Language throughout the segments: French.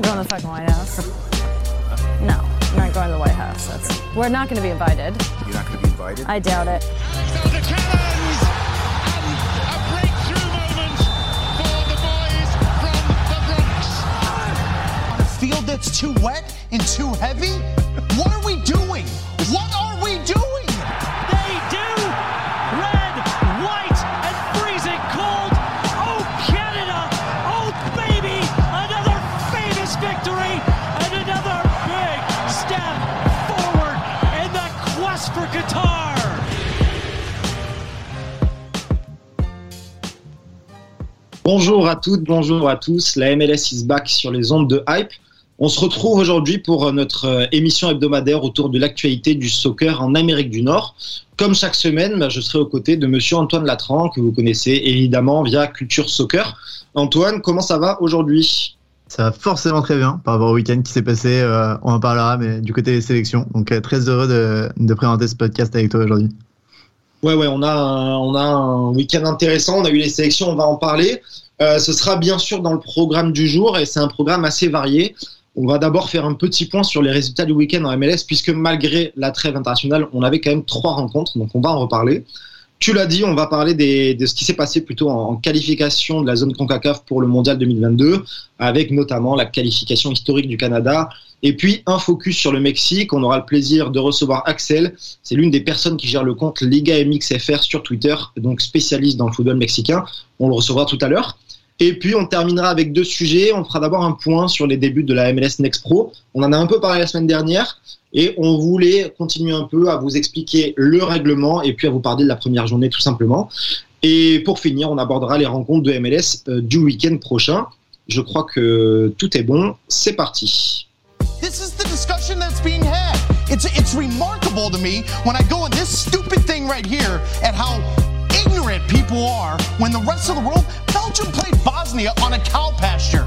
not going to the fucking White House. No, I'm not going to the White House. That's, we're not going to be invited. You're not going to be invited? I doubt it. the Cannons! And a breakthrough moment for the boys from the Bronx. on a field that's too wet and too heavy? What are we doing? Bonjour à toutes, bonjour à tous. La MLS is back sur les ondes de Hype. On se retrouve aujourd'hui pour notre euh, émission hebdomadaire autour de l'actualité du soccer en Amérique du Nord. Comme chaque semaine, bah, je serai aux côtés de monsieur Antoine Latran, que vous connaissez évidemment via Culture Soccer. Antoine, comment ça va aujourd'hui? Ça va forcément très bien par rapport au week-end qui s'est passé. euh, on en parlera, mais du côté des sélections. Donc euh, très heureux de, de présenter ce podcast avec toi aujourd'hui. Ouais, ouais, on a on a un week-end intéressant. On a eu les sélections, on va en parler. Euh, ce sera bien sûr dans le programme du jour et c'est un programme assez varié. On va d'abord faire un petit point sur les résultats du week-end en MLS, puisque malgré la trêve internationale, on avait quand même trois rencontres, donc on va en reparler. Tu l'as dit, on va parler de ce qui s'est passé plutôt en, en qualification de la zone CONCACAF pour le Mondial 2022, avec notamment la qualification historique du Canada, et puis un focus sur le Mexique. On aura le plaisir de recevoir Axel, c'est l'une des personnes qui gère le compte Liga MXFR sur Twitter, donc spécialiste dans le football mexicain. On le recevra tout à l'heure. Et puis on terminera avec deux sujets. On fera d'abord un point sur les débuts de la MLS Next Pro. On en a un peu parlé la semaine dernière et on voulait continuer un peu à vous expliquer le règlement et puis à vous parler de la première journée tout simplement. Et pour finir, on abordera les rencontres de MLS euh, du week-end prochain. Je crois que tout est bon. C'est parti. This is the discussion that's being had. It's it's remarkable to me when I go in this stupid thing right here at how ignorant people are when the rest of the world Belgium played Bosnia on a cow pasture.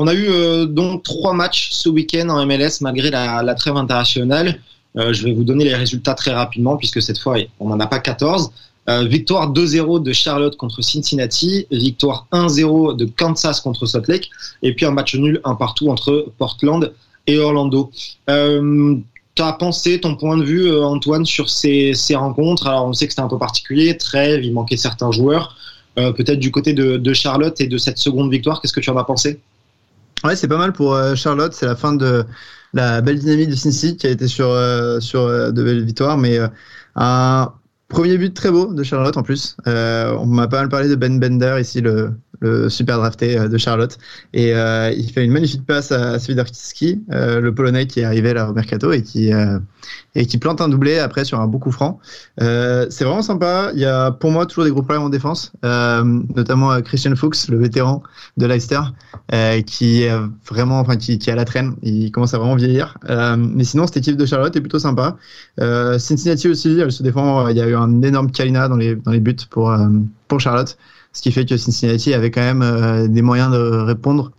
On a eu euh, donc trois matchs ce week-end en MLS malgré la, trêve internationale. Euh, je vais vous donner les résultats très rapidement puisque cette fois on n'en a pas 14. Euh, victoire 2-0 de Charlotte contre Cincinnati, victoire 1-0 de Kansas contre Salt Lake, et puis un match nul un partout entre Portland et Orlando. Euh, tu as pensé ton point de vue, Antoine, sur ces, ces rencontres? Alors on sait que c'était un peu particulier, trêve, il manquait certains joueurs. Peut-être du côté de, de Charlotte et de cette seconde victoire, qu'est-ce que tu en as pensé? Ouais, c'est pas mal pour euh, Charlotte. C'est la fin de la belle dynamique de Cincy qui a été sur, euh, sur euh, de belles victoires, mais un premier but très beau de Charlotte en plus. On m'a pas mal parlé de Ben Bender ici, le, le super drafté euh, de Charlotte, et euh, il fait une magnifique passe à Swiderski, euh, le Polonais qui est arrivé là au mercato et qui euh, et qui plante un doublé après sur un beau coup franc. Euh, c'est vraiment sympa. Il y a pour moi toujours des gros problèmes en défense, euh, notamment Christian Fuchs, le vétéran de Leicester, qui est vraiment, enfin qui, qui est à la traîne. Il commence à vraiment vieillir. Mais sinon, cette équipe de Charlotte est plutôt sympa. Cincinnati aussi, elle se défend. Il y a eu un énorme Kalina dans les dans les buts pour pour Charlotte, ce qui fait que Cincinnati avait quand même euh, des moyens de répondre.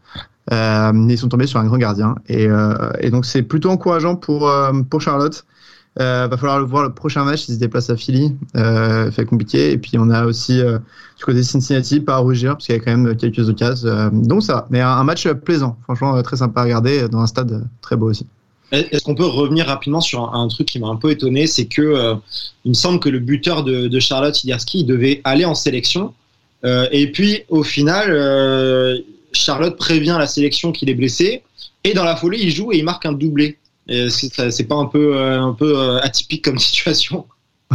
Euh, ils sont tombés sur un grand gardien et, euh, donc c'est plutôt encourageant pour pour Charlotte. Euh, va falloir le voir le prochain match. Ils se déplacent à Philly, euh, fait compliqué. Et puis on a aussi du côté Cincinnati, pas à rougir parce qu'il y a quand même quelques occasions. Donc ça, mais un, match plaisant, franchement très sympa à regarder dans un stade très beau aussi. Est-ce qu'on peut revenir rapidement sur un, truc qui m'a un peu étonné, c'est que il me semble que le buteur de, Charlotte Siderski devait aller en sélection, Euh, et puis au final, euh, Charlotte prévient la sélection qu'il est blessé, et dans la folie, il joue et il marque un doublé. C'est pas un peu euh, atypique comme situation.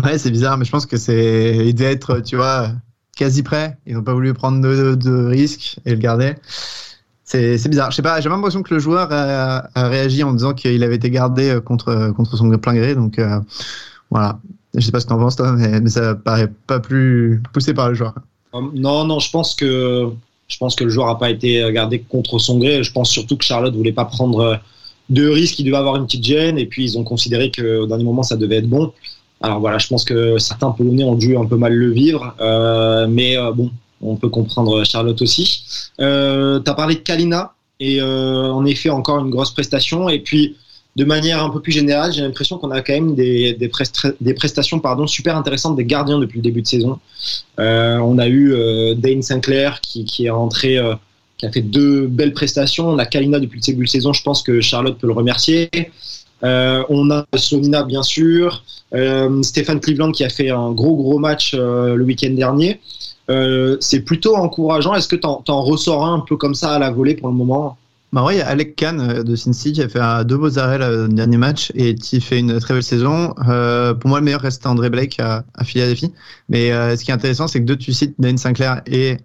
Ouais, c'est bizarre, mais je pense que c'est, il devait tu vois, quasi prêt. Ils n'ont pas voulu prendre de, de risques et le garder. C'est, bizarre. Je sais pas, j'ai l'impression que le joueur a, réagi en disant qu'il avait été gardé contre, contre son plein gré. Donc, voilà. Je sais pas ce que t'en penses, toi, mais, mais ça paraît pas plus poussé par le joueur. Euh, Non, non, je pense que je pense que le joueur a pas été gardé contre son gré. Je pense surtout que Charlotte voulait pas prendre euh, de risques, il devait avoir une petite gêne, et puis ils ont considéré qu'au dernier moment ça devait être bon. Alors voilà, je pense que certains Polonais ont dû un peu mal le vivre, euh, mais euh, bon, on peut comprendre Charlotte aussi. Euh, tu as parlé de Kalina, et euh, en effet encore une grosse prestation, et puis de manière un peu plus générale, j'ai l'impression qu'on a quand même des, prestations super intéressantes des gardiens depuis le début de saison. Euh, on a eu euh, Dane Sinclair qui, est rentré euh, qui a fait deux belles prestations. On a Kalina depuis le début de saison. Je pense que Charlotte peut le remercier. On a Sonina, bien sûr. Stéphane Cleveland qui a fait un gros, gros match le week-end dernier. C'est plutôt encourageant. Est-ce que tu en, ressors un, un peu comme ça à la volée pour le moment? Bah ouais, il y a Alec Kahn euh, de Cincy qui a fait deux beaux arrêts le dernier match et qui fait une très belle saison. Euh, pour moi, le meilleur reste André Blake à, à Philadelphie. Mais euh, ce qui est intéressant, c'est que deux tu cites, Dane Sinclair et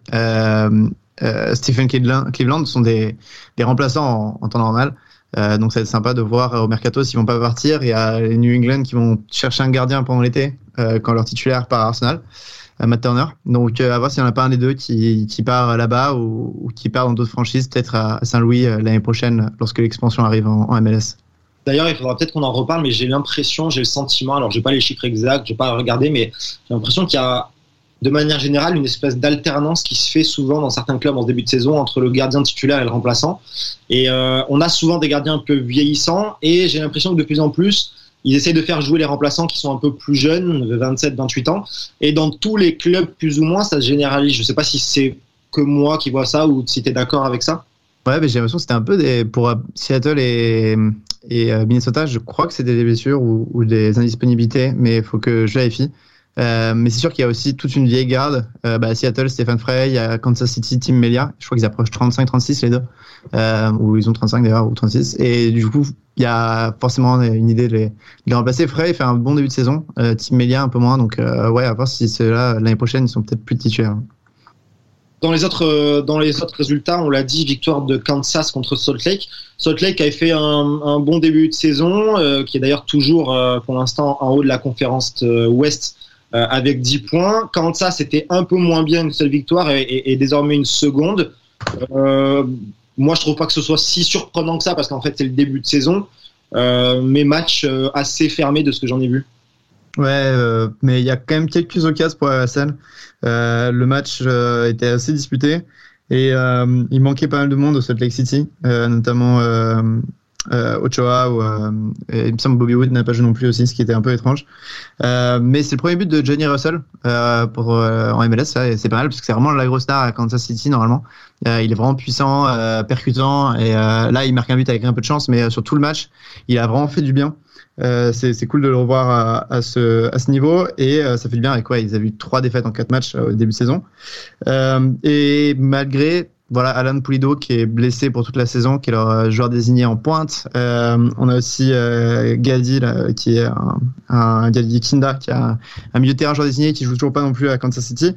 Stephen Cleveland sont des, remplaçants en, temps normal. Donc ça va être sympa de voir au mercato s'ils vont pas partir. Il y a les New England qui vont chercher un gardien pendant l'été quand leur titulaire part à Arsenal. Matt Turner. Donc, euh, à voir s'il n'y en a pas un des deux qui, qui part là-bas ou, qui part dans d'autres franchises, peut-être à Saint-Louis euh, l'année prochaine, lorsque l'expansion arrive en, en MLS. D'ailleurs, il faudra peut-être qu'on en reparle, mais j'ai l'impression, j'ai le sentiment, alors j'ai pas les chiffres exacts, j'ai pas regardé, mais j'ai l'impression qu'il y a, de manière générale, une espèce d'alternance qui se fait souvent dans certains clubs en début de saison entre le gardien titulaire et le remplaçant. Et euh, on a souvent des gardiens un peu vieillissants, et j'ai l'impression que de plus en plus, ils essayent de faire jouer les remplaçants qui sont un peu plus jeunes, de 27, 28 ans. Et dans tous les clubs, plus ou moins, ça se généralise. Je ne sais pas si c'est que moi qui vois ça ou si tu es d'accord avec ça. Ouais, j'ai l'impression que c'était un peu des. Pour Seattle et, et Minnesota, je crois que c'était des blessures ou, ou, des indisponibilités, mais il faut que je vérifie. Euh, mais c'est sûr qu'il y a aussi toute une vieille garde. Euh, bah, Seattle, Stéphane Frey, Kansas City, Tim Melia. Je crois qu'ils approchent 35-36 les deux. Euh, ou ils ont 35 d'ailleurs, ou 36. Et du coup, il y a forcément une idée de les, de les remplacer. Frey fait un bon début de saison. Euh, Tim Melia un peu moins. Donc ouais, à voir si c'est là l'année prochaine, ils sont peut-être plus titulaires. Dans les autres, dans les autres résultats, on l'a dit, victoire de Kansas contre Salt Lake. Salt Lake avait fait un, un bon début de saison, qui est d'ailleurs toujours pour l'instant en haut de la conférence Ouest euh, avec 10 points. Kansas c'était un peu moins bien une seule victoire et, désormais une seconde. Euh, moi, je trouve pas que ce soit si surprenant que ça parce qu'en fait c'est le début de saison. Euh, mais match assez fermé de ce que j'en ai vu. Ouais, mais il y a quand même quelques occasions pour scène. Euh, le match était assez disputé et il manquait pas mal de monde au Salt Lake City, notamment Ochoa ou et il me semble Bobby Wood n'a pas joué non plus aussi, ce qui était un peu étrange. mais c'est le premier but de Johnny Russell pour en MLS, c'est pas mal parce que c'est vraiment la grosse star à Kansas City normalement. il est vraiment puissant, percutant et là il marque un but avec un peu de chance, mais sur tout le match, il a vraiment fait du bien. Euh, c'est cool de le revoir à, à, ce, à ce niveau et euh, ça fait du bien avec quoi ils avaient eu trois défaites en quatre matchs euh, au début de saison euh, et malgré voilà Alan Pulido qui est blessé pour toute la saison qui est leur joueur désigné en pointe. On a aussi Gadi là, qui est un, un Gadi Kinda qui a un, milieu terrain joueur désigné qui joue toujours pas non plus à Kansas City.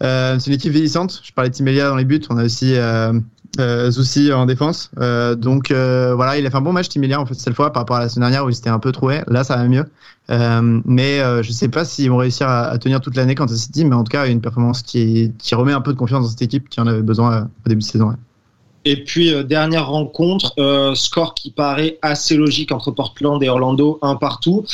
C'est une équipe vieillissante. Je parlais de Timelia dans les buts. On a aussi euh, Zoussi en défense. Euh, donc euh, voilà, il a fait un bon match Timilia en fait cette fois par rapport à la semaine dernière où il s'était un peu trouvé. Là, ça va mieux. Euh, mais euh, je sais pas s'ils vont réussir à, tenir toute l'année quand City, mais en tout cas une performance qui, remet un peu de confiance dans cette équipe qui en avait besoin euh, au début de saison. Et puis dernière rencontre, score qui paraît assez logique entre Portland et Orlando, un partout.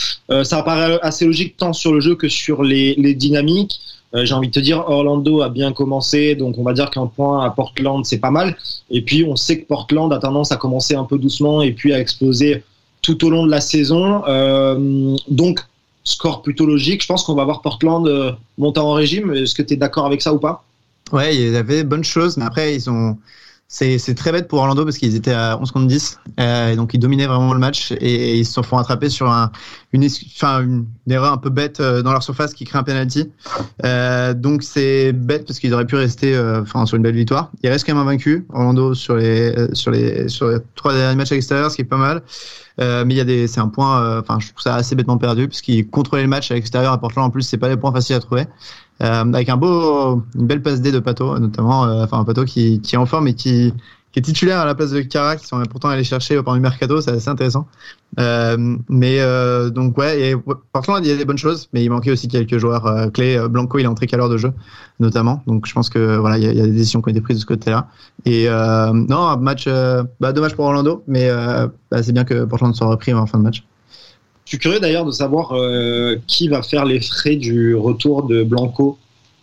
ça paraît assez logique tant sur le jeu que sur les dynamiques. Euh, j'ai envie de te dire, Orlando a bien commencé, donc on va dire qu'un point à Portland, c'est pas mal. Et puis, on sait que Portland a tendance à commencer un peu doucement et puis à exploser tout au long de la saison. Euh, donc, score plutôt logique. Je pense qu'on va voir Portland euh, monter en régime. Est-ce que tu es d'accord avec ça ou pas? Ouais, il y avait de bonnes choses, mais après, ils ont c'est très bête pour Orlando parce qu'ils étaient à 11 contre 10 euh, et donc ils dominaient vraiment le match et, ils se font attraper sur un, une, enfin, une, erreur un peu bête euh, dans leur surface qui crée un penalty. Euh, donc c'est bête parce qu'ils auraient pu rester euh, enfin sur une belle victoire. Ils restent quand même invaincus Orlando sur les sur les sur les trois derniers matchs à l'extérieur, ce qui est pas mal. Euh, mais il y a des, c'est un point, enfin, je trouve ça assez bêtement perdu puisqu'ils contrôlaient le match à l'extérieur à Portland. En plus, c'est pas des points faciles à trouver. Euh, avec un beau, une belle passe D de Pato, notamment, euh, enfin un Pato qui, qui est en forme et qui, qui est titulaire à la place de Cara, qui sont pourtant allés chercher parmi mercato, c'est assez intéressant. Euh, mais euh, donc ouais, et Portland il y a des bonnes choses, mais il manquait aussi quelques joueurs euh, clés. Blanco il est entré qu'à l'heure de jeu, notamment. Donc je pense que voilà, il y, a, des décisions qui ont été prises de ce côté-là. Et non, un match, bah, dommage pour Orlando, mais bah, c'est bien que Portland soit repris en fin de match. Je suis curieux d'ailleurs de savoir qui va faire les frais du retour de Blanco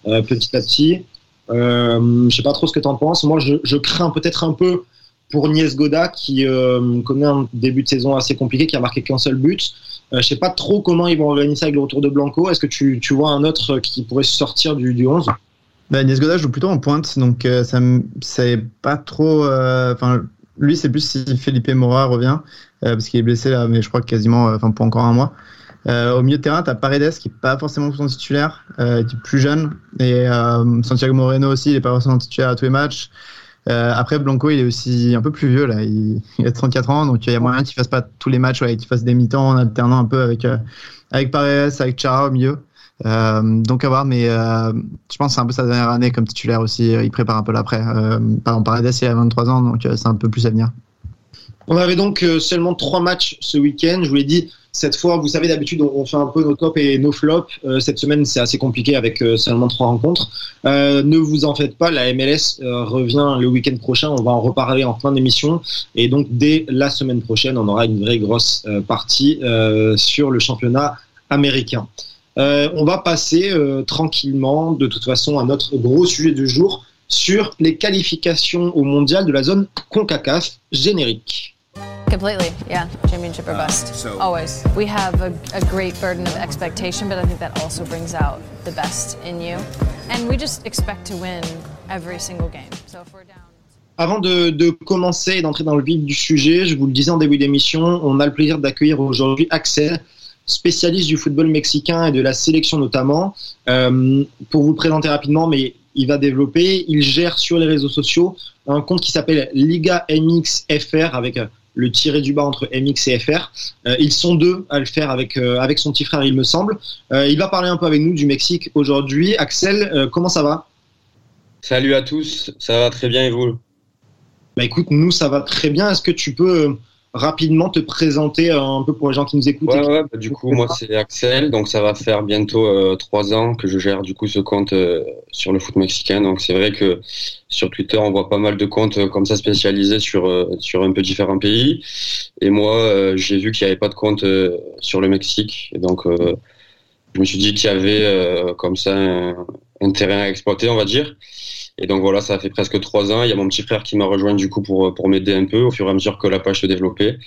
petit à petit. Euh, je sais pas trop ce que tu en penses. Moi, je, crains peut-être un peu pour Nies Goda qui euh, connaît un début de saison assez compliqué, qui a marqué qu'un seul but. Euh, je sais pas trop comment ils vont organiser ça avec le retour de Blanco. Est-ce que tu, vois un autre qui pourrait sortir du, du 11 Bah, Nies joue plutôt en pointe, donc euh, ça c'est pas trop. Enfin, lui, c'est plus si Felipe Mora revient, parce qu'il est blessé là, mais je crois quasiment, enfin, pour encore un mois. Au milieu de terrain, tu as Paredes qui est pas forcément son titulaire, qui est plus jeune, et Santiago Moreno aussi, il est pas forcément titulaire à tous les matchs. Euh, après, Blanco, il est aussi un peu plus vieux, là. Il, a 34 ans, donc il y a moyen qu'il fasse pas tous les matchs, ouais, qu'il fasse des mi-temps en alternant un peu avec, euh, avec Paredes, avec Chara au milieu. Euh, donc à voir, mais euh, je pense que c'est un peu sa dernière année comme titulaire aussi. Il prépare un peu l'après. Euh, par exemple, Paredes, il a 23 ans, donc c'est un peu plus à venir. On avait donc seulement trois matchs ce week-end. Je vous l'ai dit, cette fois, vous savez, d'habitude, on fait un peu nos tops et nos flops. Euh, cette semaine, c'est assez compliqué avec euh, seulement trois rencontres. Euh, ne vous en faites pas, la MLS revient le week-end prochain. On va en reparler en fin d'émission. Et donc, dès la semaine prochaine, on aura une vraie grosse partie sur le championnat américain. on va passer tranquillement, de toute façon, à notre gros sujet du jour sur les qualifications au mondial de la zone CONCACAF générique. Completely, yeah. Championship or uh, bust. So Always. We have a, a, great burden of expectation, but I think that also brings out the best in you. And we just expect to win every single game. So if we're down. Avant de, de commencer et d'entrer dans le vif du sujet, je vous le disais en début d'émission, on a le plaisir d'accueillir aujourd'hui Axel, spécialiste du football mexicain et de la sélection notamment. Euh, pour vous le présenter rapidement, mais il va développer, il gère sur les réseaux sociaux un compte qui s'appelle Liga MX FR avec le tiré du bas entre MX et FR. Euh, ils sont deux à le faire avec, euh, avec son petit frère, il me semble. Euh, il va parler un peu avec nous du Mexique aujourd'hui. Axel, comment ça va? Salut à tous, ça va très bien et vous? Bah écoute, nous ça va très bien. Est-ce que tu peux rapidement te présenter un peu pour les gens qui nous écoutent ouais, bah, Du coup, moi c'est Axel, donc ça va faire bientôt euh, trois ans que je gère du coup ce compte euh, sur le foot mexicain. Donc c'est vrai que sur Twitter, on voit pas mal de comptes euh, comme ça spécialisés sur sur un peu différents pays. Et moi, j'ai vu qu'il n'y avait pas de compte sur le Mexique, et donc je me suis dit qu'il y avait comme ça un terrain à exploiter, on va dire. Et donc voilà, ça fait presque trois ans. Il y a mon petit frère qui m'a rejoint du coup pour, pour m'aider un peu au fur et à mesure que la page se développait.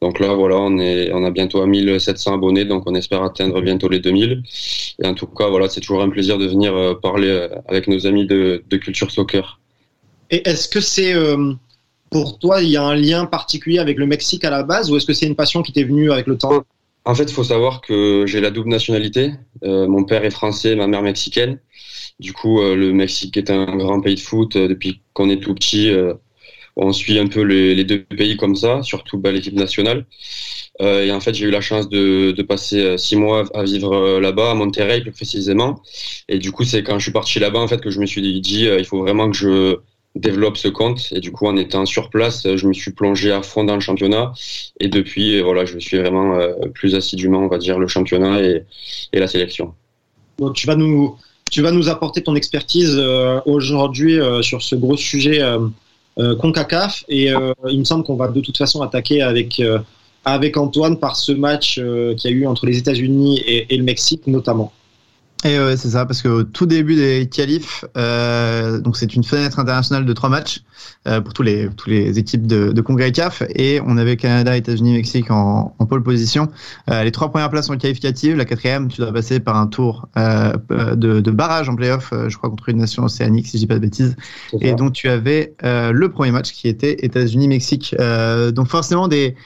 Donc là, voilà, on, est, on a bientôt à 1700 abonnés, donc on espère atteindre bientôt les 2000. Et en tout cas, voilà, c'est toujours un plaisir de venir euh, parler euh, avec nos amis de, Culture Soccer. Et est-ce que c'est, euh, pour toi, il y a un lien particulier avec le Mexique à la base, ou est-ce que c'est une passion qui t'est venue avec le temps? En fait, il faut savoir que j'ai la double nationalité. mon père est français, ma mère mexicaine. Du coup, euh, le Mexique est un grand pays de foot. Euh, depuis qu'on est tout petit, euh, on suit un peu les, deux pays comme ça, surtout bah, l'équipe nationale. et en fait, j'ai eu la chance de, passer six mois à vivre là-bas, à Monterrey plus précisément. Et du coup, c'est quand je suis parti là-bas en fait que je me suis dit, il faut vraiment que je développe ce compte. Et du coup, en étant sur place, je me suis plongé à fond dans le championnat. Et depuis, voilà, je suis vraiment plus assidûment, on va dire, le championnat et, la sélection. Donc, tu vas nous tu vas nous apporter ton expertise euh, aujourd'hui euh, sur ce gros sujet euh, CONCACAF. Et il me semble qu'on va de toute façon attaquer avec, avec Antoine par ce match qu'il y a eu entre les États-Unis et, le Mexique notamment. Et ouais, c'est ça, parce qu'au tout début des qualifs, euh, donc c'est une fenêtre internationale de trois matchs euh, pour tous les tous les équipes de, de Congrès CAF, et on avait Canada, États-Unis, Mexique en, en pole position. Euh, les trois premières places sont qualificatives, la quatrième, tu dois passer par un tour euh, de, de, barrage en playoff, euh, je crois contre une nation océanique, si je dis pas de bêtises. Et donc tu avais euh, le premier match qui était États-Unis-Mexique. donc forcément des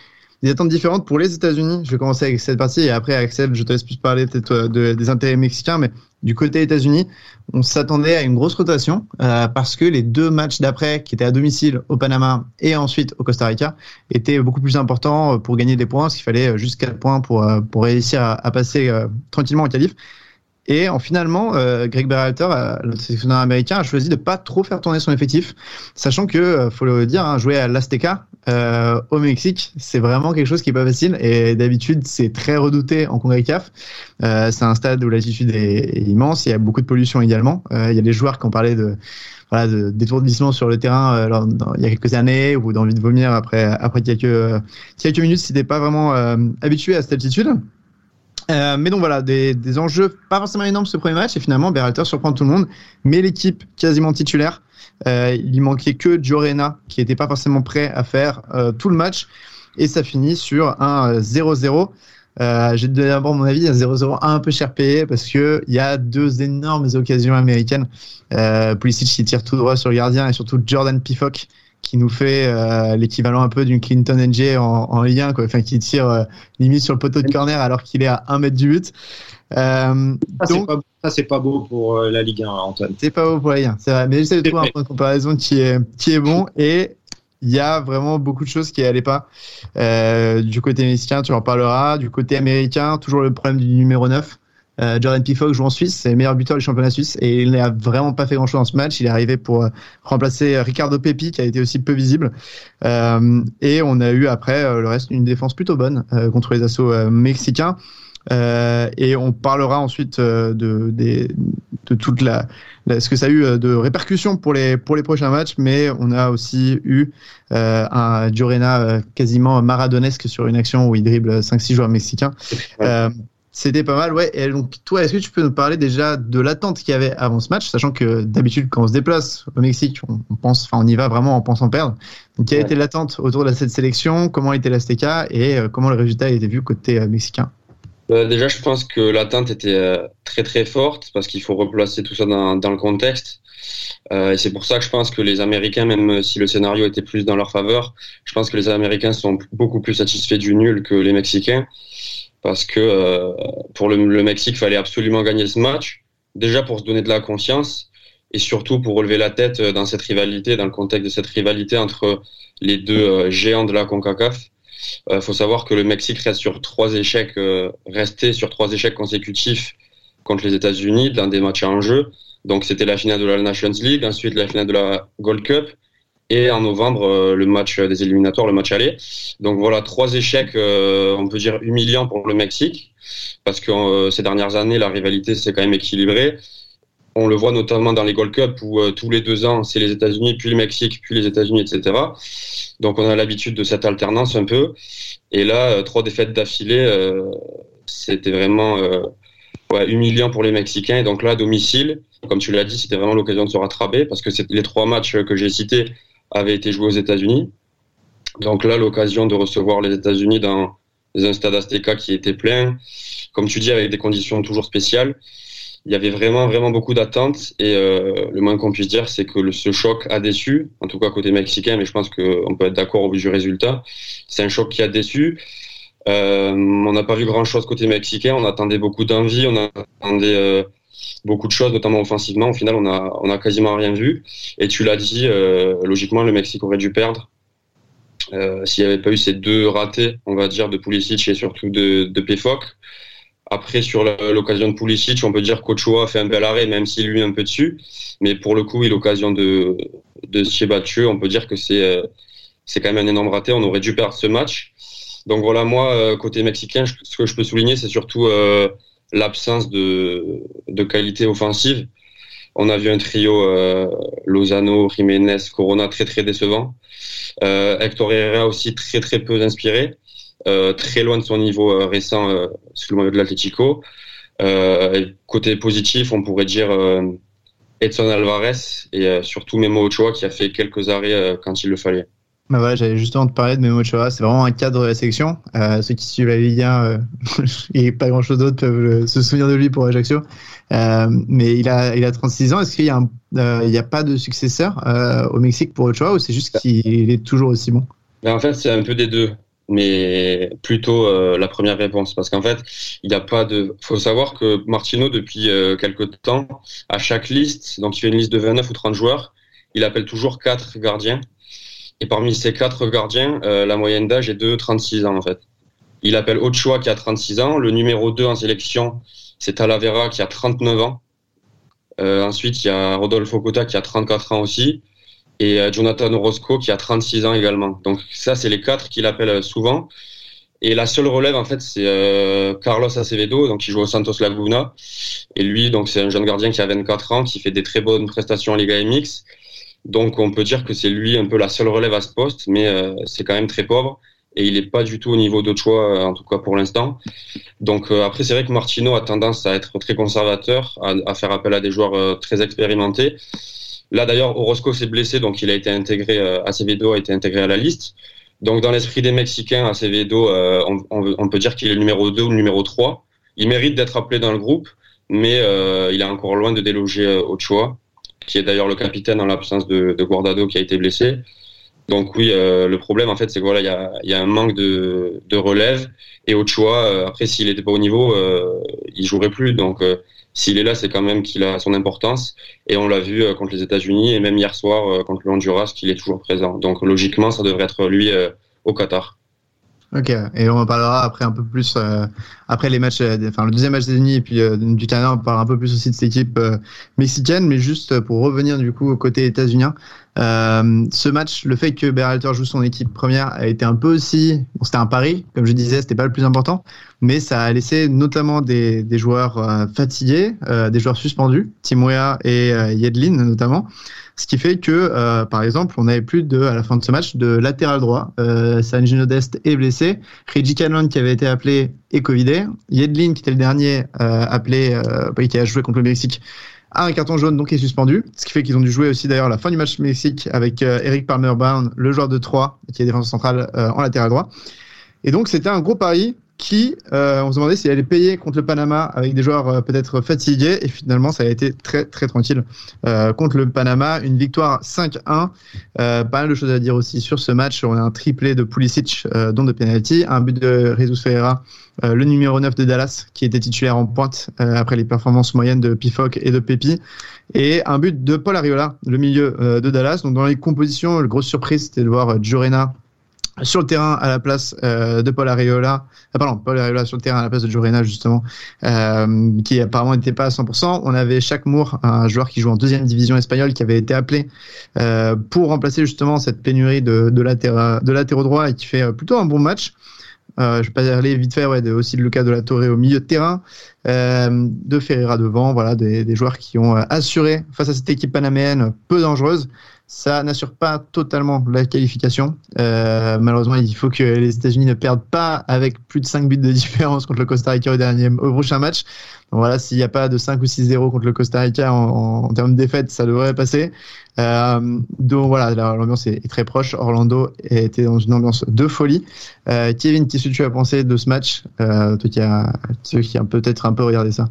des attentes différentes pour les États-Unis. Je vais commencer avec cette partie et après, Axel, je te laisse plus parler peut-être euh, de, des intérêts mexicains, mais du côté États-Unis, on s'attendait à une grosse rotation euh, parce que les deux matchs d'après, qui étaient à domicile au Panama et ensuite au Costa Rica, étaient beaucoup plus importants pour gagner des points, parce qu'il fallait juste 4 points pour, euh, pour réussir à, passer tranquillement au qualif. Et en finalement, euh, Greg Berhalter, euh, le sélectionneur américain, a choisi de pas trop faire tourner son effectif, sachant que, euh, faut le dire, hein, jouer à l'Azteca euh, au Mexique, c'est vraiment quelque chose qui est pas facile. Et d'habitude, c'est très redouté en CONCACAF. Euh, c'est un stade où l'altitude est, immense. Il y a beaucoup de pollution également. il y a des joueurs qui ont parlé de voilà, d'étourdissement sur le terrain il y a quelques années ou d'envie de vomir après après quelques quelques minutes si t'es pas vraiment habitué à cette altitude. Euh, mais donc voilà, des, des, enjeux pas forcément énormes ce premier match et finalement Berhalter surprend tout le monde, mais l'équipe quasiment titulaire, euh, il manquait que Giorena qui était pas forcément prêt à faire euh, tout le match et ça finit sur un 0-0. Euh, J'ai d'abord mon avis, 0-0 un peu cher payé parce que il y a deux énormes occasions américaines. Euh, Pulisic qui tire tout droit sur le gardien et surtout Jordan Pifok qui nous fait euh, l'équivalent un peu d'une Clinton NG en, en lien, quoi. Enfin, qui tire euh, limite sur le poteau de corner alors qu'il est à un mètre du but. Euh, ça, donc, ça, c'est pas beau pour euh, la Ligue 1, Antoine. C'est pas beau pour la Ligue 1, c'est vrai. Mais j'essaie de trouver un point de comparaison qui est, qui est bon et il y a vraiment beaucoup de choses qui n'allaient pas. Euh, du côté mexicain, tu en parleras. Du côté américain, toujours le problème du numéro 9. Euh, Jordan Pifok joue en Suisse, c'est le meilleur buteur du championnat suisse et il n'a vraiment pas fait grand chose dans ce match. Il est arrivé pour euh, remplacer Ricardo Pepi qui a été aussi peu visible. Euh, et on a eu après euh, le reste une défense plutôt bonne euh, contre les assauts mexicains. Euh, et on parlera ensuite euh, de, de, de toute la, la, ce que ça a eu de répercussions pour les pour les prochains matchs, mais on a aussi eu euh, un Diorena quasiment maradonesque sur une action où il dribble 5-6 joueurs mexicains. Euh, c'était pas mal, ouais. Et donc, toi, est-ce que tu peux nous parler déjà de l'attente qu'il y avait avant ce match, sachant que d'habitude, quand on se déplace au Mexique, on, pense, enfin, on y va vraiment en pensant perdre. Donc, quelle ouais. était l'attente autour de cette sélection? Comment était l'Azteca et euh, comment le résultat a été vu côté euh, mexicain? Euh, déjà, je pense que l'attente était euh, très très forte parce qu'il faut replacer tout ça dans, dans le contexte. Euh, et c'est pour ça que je pense que les Américains, même si le scénario était plus dans leur faveur, je pense que les Américains sont beaucoup plus satisfaits du nul que les Mexicains parce que euh, pour le, le Mexique, il fallait absolument gagner ce match. Déjà pour se donner de la confiance et surtout pour relever la tête euh, dans cette rivalité, dans le contexte de cette rivalité entre les deux euh, géants de la CONCACAF. Il euh, faut savoir que le Mexique reste sur trois échecs, euh, resté sur trois échecs consécutifs contre les États-Unis dans des matchs en jeu. Donc c'était la finale de la Nations League, ensuite la finale de la Gold Cup et en novembre euh, le match des éliminatoires, le match aller. Donc voilà trois échecs, euh, on peut dire humiliants pour le Mexique parce que euh, ces dernières années la rivalité s'est quand même équilibrée. On le voit notamment dans les Gold Cup où tous les deux ans, c'est les États-Unis, puis le Mexique, puis les États-Unis, etc. Donc on a l'habitude de cette alternance un peu. Et là, trois défaites d'affilée, c'était vraiment humiliant pour les Mexicains. Et donc là, à domicile, comme tu l'as dit, c'était vraiment l'occasion de se rattraper parce que les trois matchs que j'ai cités avaient été joués aux États-Unis. Donc là, l'occasion de recevoir les États-Unis dans un stade Azteca qui était plein, comme tu dis, avec des conditions toujours spéciales. Il y avait vraiment vraiment beaucoup d'attentes. Et euh, le moins qu'on puisse dire c'est que ce choc a déçu en tout cas côté mexicain mais je pense qu'on peut être d'accord au vu du résultat. C'est un choc qui a déçu. Euh, on n'a pas vu grand chose côté mexicain. On attendait beaucoup d'envie. On attendait euh, beaucoup de choses notamment offensivement au final on a on a quasiment rien vu et tu l'as dit euh, logiquement le Mexique aurait dû perdre euh, s'il n'y avait pas eu ces deux ratés on va dire de Pulisic et surtout de, de Pefok après, sur l'occasion de Pulisic, on peut dire qu'Ochoa fait un bel arrêt, même s'il lui est un peu dessus. Mais pour le coup, il l'occasion de, de se battu. On peut dire que c'est c'est quand même un énorme raté. On aurait dû perdre ce match. Donc voilà, moi, côté mexicain, ce que je peux souligner, c'est surtout euh, l'absence de, qualité offensive. On a vu un trio euh, Lozano, Jiménez, Corona très très décevant. Euh, Hector Herrera aussi très très peu inspiré. Euh, très loin de son niveau récent sous le maillot de l'Atlético. côté positif, on pourrait dire Edson Alvarez et surtout Memo Ochoa qui a fait quelques arrêts quand il le fallait. Bah voilà, j'allais justement te parler de Memo Ochoa. C'est vraiment un cadre de la sélection. Euh, ceux qui suivent la Ligue 1 euh, et pas grand chose d'autre peuvent se souvenir de lui pour Ajaccio. Euh, mais il a, il a 36 ans. Est-ce qu'il y a, a pas de successeur au Mexique pour Ochoa ou c'est juste qu'il est toujours aussi bon? Ben En fait, c'est un peu des deux mais plutôt euh, la première réponse parce qu'en fait il n'y a pas de faut savoir que Martino depuis euh, quelques temps à chaque liste donc il fait une liste de 29 ou 30 joueurs il appelle toujours quatre gardiens et parmi ces quatre gardiens euh, la moyenne d'âge est de 36 ans en fait il appelle Ochoa qui a 36 ans le numéro 2 en sélection c'est Talavera qui a 39 ans ensuite il y a Rodolfo Cota qui a 34 ans aussi et euh, Jonathan Orozco qui a 36 ans également. Donc ça, c'est les quatre qu'il appelle euh, souvent. Et la seule relève, en fait, c'est euh, Carlos Acevedo, donc qui joue au Santos Laguna. Et lui, donc c'est un jeune gardien qui a 24 ans, qui fait des très bonnes prestations en Liga MX. Donc on peut dire que c'est lui un peu la seule relève à ce poste, mais euh, c'est quand même très pauvre. Et il n'est pas du tout au niveau de choix, en tout cas pour l'instant. Donc euh, après, c'est vrai que Martino a tendance à être très conservateur, à, faire appel à des joueurs très expérimentés. Là d'ailleurs, Orozco s'est blessé, donc il a été intégré, euh, Acevedo a été intégré à la liste. Donc dans l'esprit des Mexicains, Acevedo, euh, on, on, peut dire qu'il est le numéro 2 ou numéro 3. Il mérite d'être appelé dans le groupe, mais euh, il est encore loin de déloger euh, Ochoa, qui est d'ailleurs le capitaine en l'absence de, de, Guardado qui a été blessé. Donc oui, euh, le problème en fait, c'est que voilà, il y a, y a, un manque de, de relève et Ochoa, euh, après s'il n'était pas au niveau, euh, il jouerait plus. Donc s'il est là, c'est quand même qu'il a son importance. Et on l'a vu contre les États-Unis et même hier soir contre le Honduras qu'il est toujours présent. Donc logiquement, ça devrait être lui au Qatar. Ok, et on en parlera après un peu plus euh, après les matchs, euh, enfin le deuxième match des États-Unis et puis euh, du Canada, on parlera un peu plus aussi de cette équipe mexicaine, mais juste pour revenir du coup au côté états-unien, ce match, le fait que Berhalter joue son équipe première a été un peu aussi, bon, c'était un pari, comme je disais, c'était pas le plus important, mais ça a laissé notamment des, des joueurs fatigués, des joueurs suspendus, Timoya et Yedlin notamment. Ce qui fait que, euh, par exemple, on n'avait plus de, à la fin de ce match, de latéral droit. Euh, Sanjino Dest est blessé. Reggie Cannon, qui avait été appelé, est covidé. Yedlin, qui était le dernier euh, appelé, euh, qui a joué contre le Mexique, a un carton jaune, donc est suspendu. Ce qui fait qu'ils ont dû jouer aussi d'ailleurs la fin du match Mexique avec euh, Eric Palmer-Brown, le joueur de 3, qui est défenseur central euh, en latéral droit. Et donc c'était un gros pari qui, euh, on se demandait s'il allait payer contre le Panama avec des joueurs euh, peut-être fatigués, et finalement ça a été très très tranquille euh, contre le Panama, une victoire 5-1. Euh, pas mal de choses à dire aussi sur ce match. On a un triplé de Pulisic, euh, dont de penalty, un but de Jesus Ferreira, euh, le numéro 9 de Dallas, qui était titulaire en pointe après les performances moyennes de Pifoc et de Pepi, et un but de Paul Ariola, le milieu de Dallas. Donc dans les compositions, la grosse surprise c'était de voir Jorena sur le terrain à la place euh, de Paul Areola, ah, pardon, Paul Areola sur le terrain à la place de Jorena justement, euh, qui apparemment n'était pas à 100%. On avait Jacques Moore, un joueur qui joue en deuxième division espagnole, qui avait été appelé euh, pour remplacer justement cette pénurie de, de, latéra, de latéraux droits et qui fait plutôt un bon match. Euh, je vais pas aller vite fait, ouais, de, aussi de Lucas de la Torre au milieu de terrain, euh, de Ferreira devant, voilà, des, des joueurs qui ont assuré face à cette équipe panaméenne peu dangereuse. Ça n'assure pas totalement la qualification. Euh, malheureusement, il faut que les États-Unis ne perdent pas avec plus de 5 buts de différence contre le Costa Rica au, dernier, prochain match. Voilà, s'il n'y a pas de 5 ou 6-0 contre le Costa Rica en, termes de défaite, ça devrait passer. Euh, donc voilà, l'ambiance est, est, très proche. Orlando était dans une ambiance de folie. Euh, Kevin, qu'est-ce que tu as pensé de ce match? Euh, Toi qui as, qui a peut-être un peu regardé ça.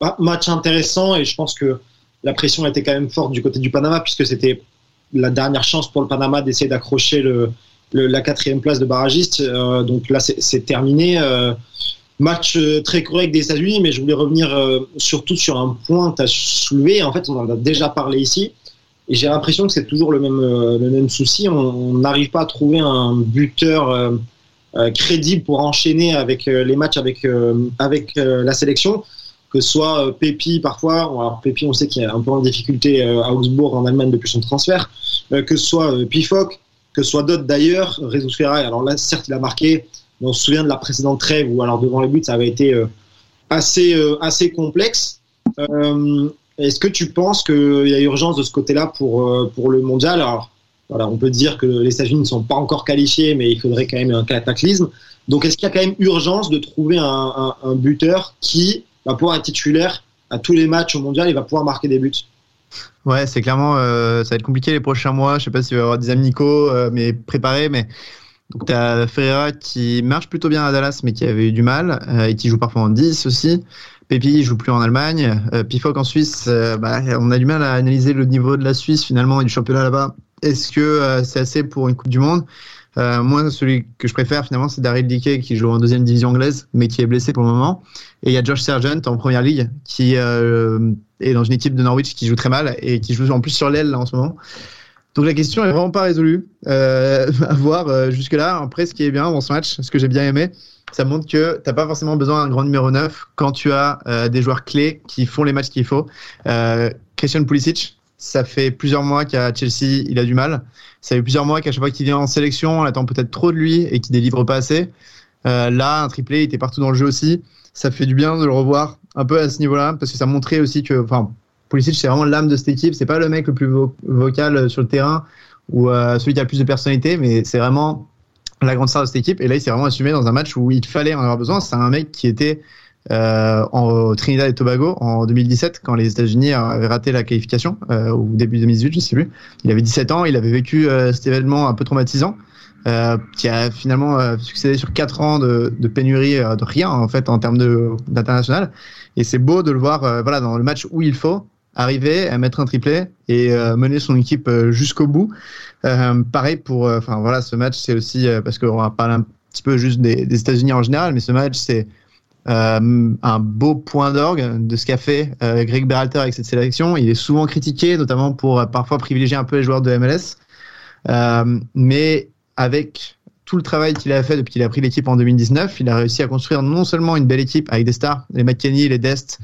Bah, match intéressant et je pense que la pression était quand même forte du côté du Panama puisque c'était la dernière chance pour le Panama d'essayer d'accrocher le, le, la quatrième place de barragiste. Euh, donc là, c'est terminé. Euh, match euh, très correct des États-Unis, mais je voulais revenir euh, surtout sur un point que tu as soulevé. En fait, on en a déjà parlé ici. Et j'ai l'impression que c'est toujours le même, euh, le même souci. On n'arrive pas à trouver un buteur crédible pour enchaîner avec les matchs avec, avec la sélection que soit euh, Pépi parfois, alors Pépi on sait qu'il est un peu en difficulté euh, à Augsbourg en Allemagne depuis son transfert, euh, que soit Pifoc, que soit d'autres d'ailleurs, Jesus Ferrari, alors là certes il a marqué, mais on se souvient de la précédente trêve où alors devant les buts ça avait été assez, assez complexe. Est-ce que tu penses qu'il y a urgence de ce côté-là pour, pour le mondial? Alors, voilà, on peut dire que les États-Unis ne sont pas encore qualifiés, mais il faudrait quand même un cataclysme. Donc, est-ce qu'il y a quand même urgence de trouver un buteur qui va pouvoir être titulaire à tous les matchs au mondial, il va pouvoir marquer des buts. Ouais, c'est clairement, euh, ça va être compliqué les prochains mois. Je sais pas s'il va y avoir des amicaux, euh, mais préparés. Mais donc tu as Ferreira qui marche plutôt bien à Dallas, mais qui avait eu du mal euh, et qui joue parfois en 10 aussi. Pépi joue plus en Allemagne. Euh, Pifoc en Suisse, bah, on a du mal à analyser le niveau de la Suisse finalement et du championnat là-bas. Est-ce que c'est assez pour une Coupe du Monde? Euh, moi, celui que je préfère finalement, c'est Daryl Dickey qui joue en deuxième division anglaise, mais qui est blessé pour le moment. Et il y a Josh Sargent en première ligue qui euh, est dans une équipe de Norwich qui joue très mal et qui joue en plus sur l'aile en ce moment. Donc la question est vraiment pas résolue. Euh, à voir euh, jusque-là. Après, ce qui est bien dans ce match, ce que j'ai bien aimé, ça montre que t'as pas forcément besoin d'un grand numéro 9 quand tu as euh, des joueurs clés qui font les matchs qu'il faut. Euh, Christian Pulisic, ça fait plusieurs mois qu'à Chelsea, il a du mal. Ça fait plusieurs mois qu'à chaque fois qu'il vient en sélection, on attend peut-être trop de lui et qu'il délivre pas assez. Euh, là, un triplé, il était partout dans le jeu aussi. Ça fait du bien de le revoir un peu à ce niveau-là parce que ça montrait aussi que, enfin, Pulisic, c'est vraiment l'âme de cette équipe. C'est pas le mec le plus vo vocal sur le terrain ou euh, celui qui a le plus de personnalité, mais c'est vraiment la grande star de cette équipe. Et là, il s'est vraiment assumé dans un match où il fallait en avoir besoin. C'est un mec qui était euh, en Trinidad et Tobago en 2017 quand les États-Unis avaient raté la qualification euh, au début 2018, je sais plus. Il avait 17 ans, il avait vécu euh, cet événement un peu traumatisant. qui a finalement succédé sur 4 ans de, de pénurie de rien en fait en termes d'international. Et c'est beau de le voir voilà, dans le match où il faut arriver à mettre un triplé et mener son équipe jusqu'au bout. pareil pour, enfin voilà, ce match c'est aussi parce qu'on va parler un petit peu juste des, des États-Unis en général, mais ce match c'est euh, un beau point d'orgue de ce qu'a fait euh, Greg Berhalter avec cette sélection. Il est souvent critiqué, notamment pour euh, parfois privilégier un peu les joueurs de MLS. mais avec tout le travail qu'il a fait depuis qu'il a pris l'équipe en 2019, il a réussi à construire non seulement une belle équipe avec des stars, les McKenny, les Dest,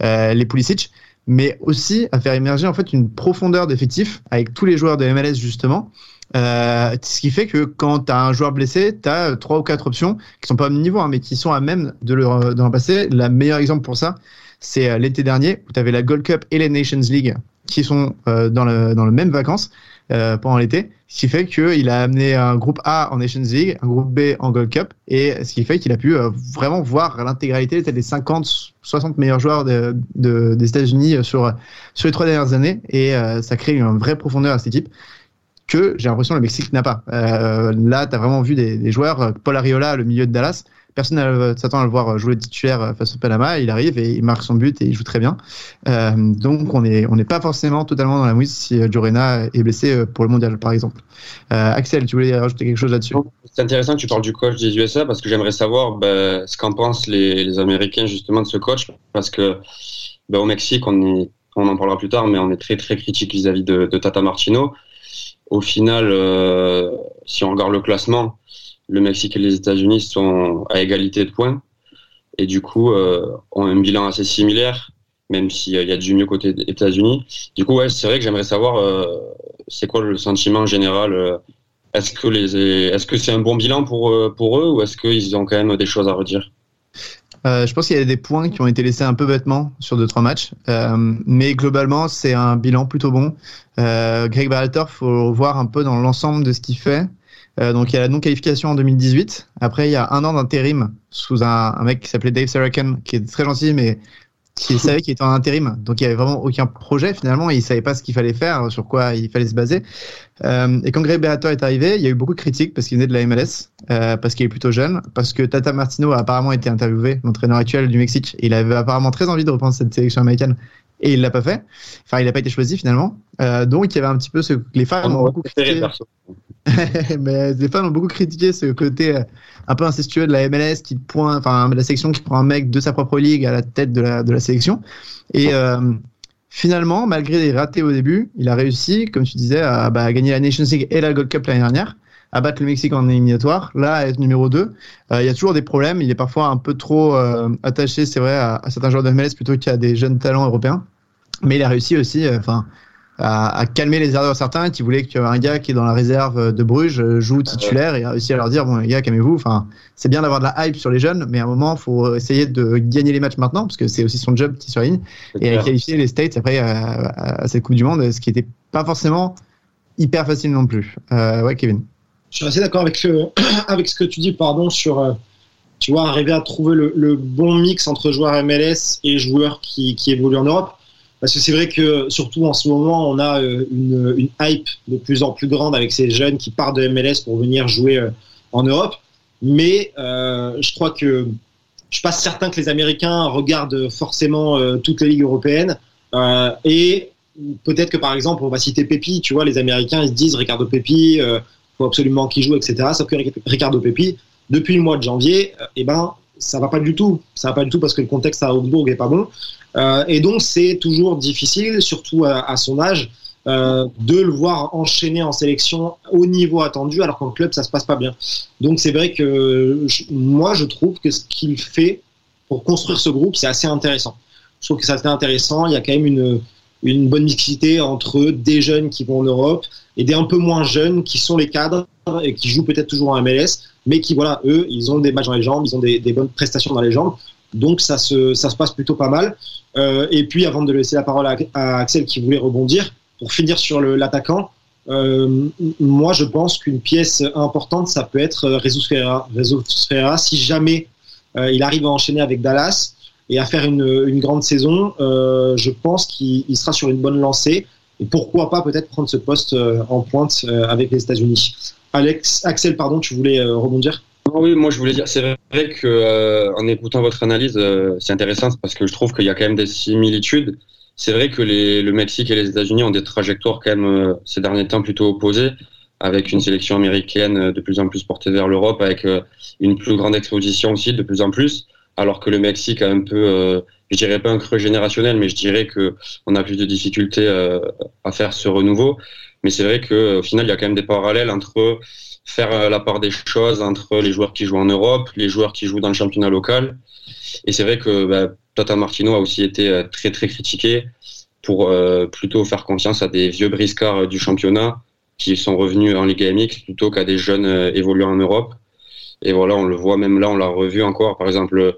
les Pulisic, mais aussi à faire émerger en fait une profondeur d'effectif avec tous les joueurs de MLS justement euh, ce qui fait que quand tu as un joueur blessé, tu as trois ou quatre options qui sont pas au même niveau, hein, mais qui sont à même de le, de passer. Le meilleur exemple pour ça, c'est euh, l'été dernier où tu avais la Gold Cup et les Nations League qui sont euh, dans, le, dans le même vacances euh, pendant l'été, ce qui fait qu'il a amené un groupe A en Nations League, un groupe B en Gold Cup, et ce qui fait qu'il a pu euh, vraiment voir l'intégralité des 50, 60 meilleurs joueurs de, de, des États-Unis sur, sur les trois dernières années, et ça crée une vraie profondeur à cette équipe que j'ai l'impression le Mexique n'a pas. Euh, là, tu as vraiment vu des, joueurs, euh, Paul Ariola, le milieu de Dallas, personne ne s'attend à le voir jouer titulaire face au Panama, il arrive et il marque son but et il joue très bien. Euh, donc on n'est pas forcément totalement dans la mouise si euh, Jorena est blessé pour le mondial, par exemple. Euh, Axel, tu voulais rajouter quelque chose là-dessus? C'est intéressant que tu parles du coach des USA parce que j'aimerais savoir ben, ce qu'en pensent les, Américains justement de ce coach parce que ben, au Mexique, on, en parlera plus tard, mais on est très très critique vis-à-vis de Tata Martino au final, euh, si on regarde le classement, le Mexique et les États-Unis sont à égalité de points et du coup euh, ont un bilan assez similaire, même s'il y a du mieux côté des États-Unis. Du coup, ouais, c'est vrai que j'aimerais savoir euh, c'est quoi le sentiment général. est-ce que les, est-ce que c'est un bon bilan pour pour eux ou est-ce qu'ils ont quand même des choses à redire? Euh, je pense qu'il y a des points qui ont été laissés un peu bêtement sur deux trois matchs, euh, mais globalement c'est un bilan plutôt bon. Euh, Greg Berhalter, faut voir un peu dans l'ensemble de ce qu'il fait. Euh, donc il y a la non qualification en 2018. Après il y a un an d'intérim sous un, un, mec qui s'appelait Dave Saraken, qui est très gentil, mais qui savait qu'il était en intérim. Donc il y avait vraiment aucun projet finalement. Et il savait pas ce qu'il fallait faire, sur quoi il fallait se baser. Euh, et quand Greg Berhalter est arrivé, il y a eu beaucoup de critiques parce qu'il venait de la MLS, euh, parce qu'il est plutôt jeune, parce que Tata Martino a apparemment été interviewé, l'entraîneur actuel du Mexique. il avait apparemment très envie de reprendre cette sélection américaine et il l'a pas fait. Enfin, il n'a pas été choisi finalement. Euh, donc, il y avait un petit peu ce les fans ont beaucoup critiqué. mais les fans ont beaucoup critiqué ce côté euh, un peu incestueux de la MLS qui pointe, enfin la sélection qui prend un mec de sa propre ligue à la tête de la de la sélection. Et euh, finalement, malgré des ratés au début, il a réussi, comme tu disais, à, bah, gagner la Nations League et la Gold Cup l'année dernière à battre le Mexique en éliminatoire. Là, être numéro 2, euh, il y a toujours des problèmes. Il est parfois un peu trop attaché, c'est vrai, à, certains joueurs de MLS plutôt qu'à des jeunes talents européens. Mais il a réussi aussi, euh, À, calmer les ardeurs certains qui voulaient qu'un gars qui est dans la réserve de Bruges joue titulaire et a réussi à leur dire bon les gars calmez-vous. Enfin c'est bien d'avoir de la hype sur les jeunes mais à un moment il faut essayer de gagner les matchs maintenant parce que c'est aussi son job qui surligne et à qualifier les States après à, à, cette Coupe du Monde ce qui n'était pas forcément hyper facile non plus. Ouais Kevin. Je suis assez d'accord avec, avec ce que tu dis, pardon, sur, euh, tu vois, arriver à trouver le, bon mix entre joueurs MLS et joueurs qui, qui évoluent en Europe. Parce que c'est vrai que, surtout en ce moment, on a euh, une, hype de plus en plus grande avec ces jeunes qui partent de MLS pour venir jouer euh, en Europe. Mais euh, je crois que je suis pas certain que les Américains regardent forcément toutes les ligues européennes. Et peut-être que, par exemple, on va citer Pepi, tu vois, les Américains, ils se disent Ricardo Pepi, faut absolument qu'il joue, etc. Sauf que Ricardo Pepi, depuis le mois de janvier, eh ben, ça va pas du tout. Ça va pas du tout parce que le contexte à Augsbourg est pas bon. Euh, et donc, c'est toujours difficile, surtout à, son âge, euh, de le voir enchaîner en sélection au niveau attendu, alors qu'en club, ça se passe pas bien. Donc, c'est vrai que moi, je trouve que ce qu'il fait pour construire ce groupe, c'est assez intéressant. Je trouve que c'est assez intéressant. Il y a quand même une, une bonne mixité entre des jeunes qui vont en Europe et des un peu moins jeunes qui sont les cadres et qui jouent peut-être toujours en MLS, mais qui, voilà, eux, ils ont des matchs dans les jambes, ils ont des, bonnes prestations dans les jambes. Donc ça se, ça se passe plutôt pas mal. Euh, et puis avant de laisser la parole à, Axel qui voulait rebondir, pour finir sur l'attaquant, euh, moi je pense qu'une pièce importante, ça peut être Jesus Ferreira. Jesus Ferreira, si jamais euh, il arrive à enchaîner avec Dallas, et à faire une, grande saison, euh, je pense qu'il sera sur une bonne lancée. Et pourquoi pas peut-être prendre ce poste euh, en pointe euh, avec les États-Unis. Alex, Axel, pardon, tu voulais rebondir? Oui, moi je voulais dire, c'est vrai que en écoutant votre analyse, c'est intéressant parce que je trouve qu'il y a quand même des similitudes. C'est vrai que le Mexique et les États-Unis ont des trajectoires quand même ces derniers temps plutôt opposées avec une sélection américaine euh, de plus en plus portée vers l'Europe, avec euh, une plus grande exposition aussi de plus en plus, alors que le Mexique a un peu, euh, je dirais pas un creux générationnel, mais je dirais que on a plus de difficultés à faire ce renouveau. Mais c'est vrai qu'au final, il y a quand même des parallèles entre faire la part des choses entre les joueurs qui jouent en Europe, les joueurs qui jouent dans le championnat local. Et c'est vrai que bah, Tata Martino a aussi été très très critiqué pour plutôt faire confiance à des vieux briscards du championnat qui sont revenus en Ligue MX plutôt qu'à des jeunes euh, évoluant en Europe. Et voilà, on le voit même là, on l'a revu encore, par exemple,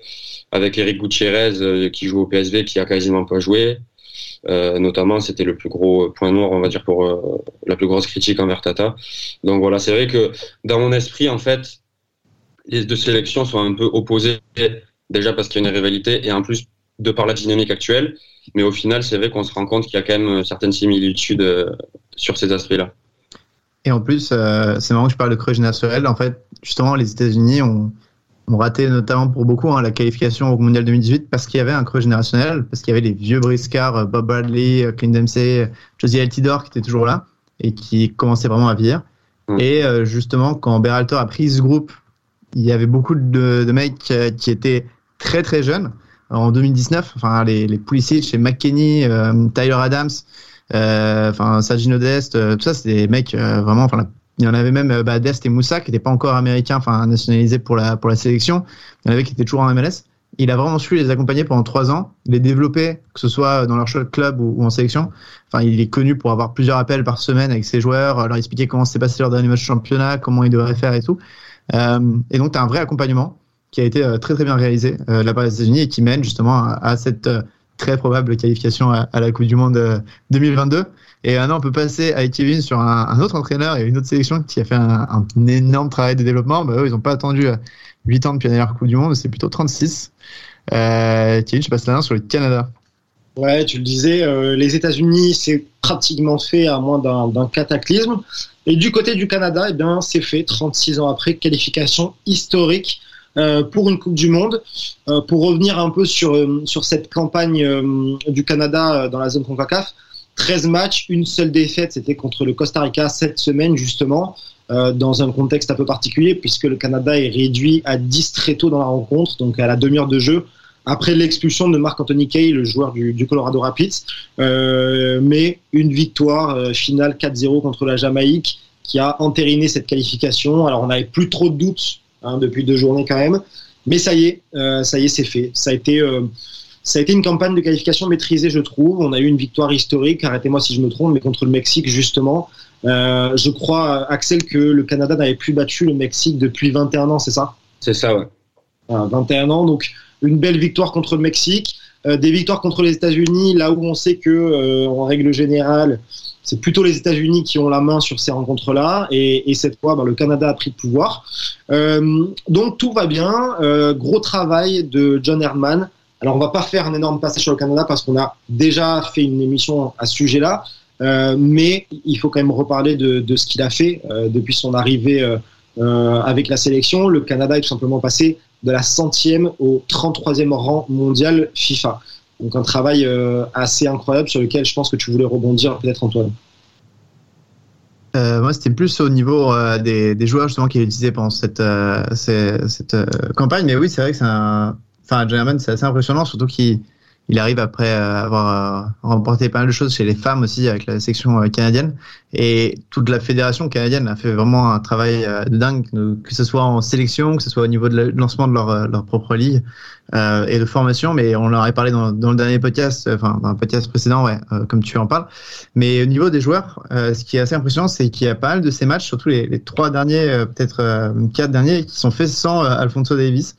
avec Eric Gutiérrez euh, qui joue au PSV, qui a quasiment pas joué. Euh, notamment, c'était le plus gros point noir, on va dire, pour euh, la plus grosse critique envers Tata. Donc voilà, c'est vrai que dans mon esprit, en fait, les deux sélections sont un peu opposées, déjà parce qu'il y a une rivalité, et en plus de par la dynamique actuelle. Mais au final, c'est vrai qu'on se rend compte qu'il y a quand même certaines similitudes sur ces aspects-là. Et en plus, euh, c'est marrant que je parle de creux générationnel. En fait, justement, les États-Unis ont, ont, raté notamment pour beaucoup hein, la qualification au Mondial 2018 parce qu'il y avait un creux générationnel, parce qu'il y avait les vieux briscards, euh, Bob Bradley, euh, Clint Dempsey, Josie Altidore qui étaient toujours là et qui commençaient vraiment à vieillir. Mm. Et justement, quand Berhalter a pris ce groupe, il y avait beaucoup de, de mecs qui étaient très très jeunes. En 2019, enfin les, les Pulisic chez McKenny, Tyler Adams, enfin Sajino Dest, euh, tout ça, c'est des mecs euh, vraiment. Enfin, il y en avait même bah, Dest et Moussa qui n'étaient pas encore américains, enfin nationalisés pour la pour la sélection. Il y en avait qui étaient toujours en MLS. Il a vraiment su les accompagner pendant trois ans, les développer, que ce soit dans leur club ou, en sélection. Enfin, il est connu pour avoir plusieurs appels par semaine avec ses joueurs, leur expliquer comment s'est passé leur dernier match de championnat, comment ils devraient faire et tout. et donc, tu as un vrai accompagnement qui a été très très bien réalisé euh, là-bas aux États-Unis et qui mène justement à, à cette très probable qualification à, la Coupe du Monde 2022. Euh, et maintenant, on peut passer avec Kevin sur un, autre entraîneur et une autre sélection qui a fait un, énorme travail de développement. Bah, eux, ils n'ont pas attendu 8 euh, ans de pionnière Coupe du Monde, c'est plutôt 36. Euh, Kevin, je passe la main sur le Canada. Ouais, tu le disais, euh, les États-Unis, c'est pratiquement fait à moins d'un cataclysme. Et du côté du Canada, eh bien, c'est fait 36 ans après, qualification historique pour une Coupe du Monde. Euh, pour revenir un peu sur, euh, sur cette campagne du Canada dans la zone CONCACAF, 13 matchs, une seule défaite, c'était contre le Costa Rica cette semaine justement, dans un contexte un peu particulier puisque le Canada est réduit à 10 très tôt dans la rencontre, donc à la demi-heure de jeu après l'expulsion de Marc-Anthony Kay, le joueur du Colorado Rapids. mais une victoire finale 4-0 contre la Jamaïque qui a entériné cette qualification. Alors on n'avait plus trop de doutes Hein, depuis deux journées quand même. Mais ça y est, euh, ça y est, c'est fait. Ça a été euh, ça a été une campagne de qualification maîtrisée, je trouve. On a eu une victoire historique, arrêtez-moi si je me trompe, mais contre le Mexique, justement. Euh, je crois, Axel, que le Canada n'avait plus battu le Mexique depuis 21 ans, c'est ça? C'est ça, ouais. 21 ans, donc une belle victoire contre le Mexique. des victoires contre les États-Unis, là où on sait que, en règle générale, c'est plutôt les États-Unis qui ont la main sur ces rencontres-là, et, cette fois, bah, le Canada a pris le pouvoir. Euh, donc tout va bien. Euh, gros travail de John Herdman. Alors on va pas faire un énorme passage sur le Canada parce qu'on a déjà fait une émission à ce sujet-là, euh, mais il faut quand même reparler de, de ce qu'il a fait depuis son arrivée avec la sélection. Le Canada est tout simplement passé de la centième au 33e rang mondial FIFA. Donc un travail euh, assez incroyable sur lequel je pense que tu voulais rebondir peut-être Antoine. Euh, moi, c'était plus au niveau euh, des, des, joueurs justement qui utilisé pendant cette, cette, cette campagne. Mais oui, c'est vrai que c'est un. Enfin, German, c'est assez impressionnant, surtout qu'il il arrive après avoir euh, remporté pas mal de choses chez les femmes aussi avec la section euh, canadienne. Et toute la fédération canadienne a fait vraiment un travail euh, dingue, que ce soit en sélection, que ce soit au niveau de lancement de leur, propre ligue et de formation. Mais on leur a parlé dans, le dernier podcast, enfin dans un podcast précédent, ouais, comme tu en parles. Mais au niveau des joueurs, ce qui est assez impressionnant, c'est qu'il y a pas mal de ces matchs, surtout les, les trois derniers, peut-être quatre derniers, qui sont faits sans Alfonso Davis.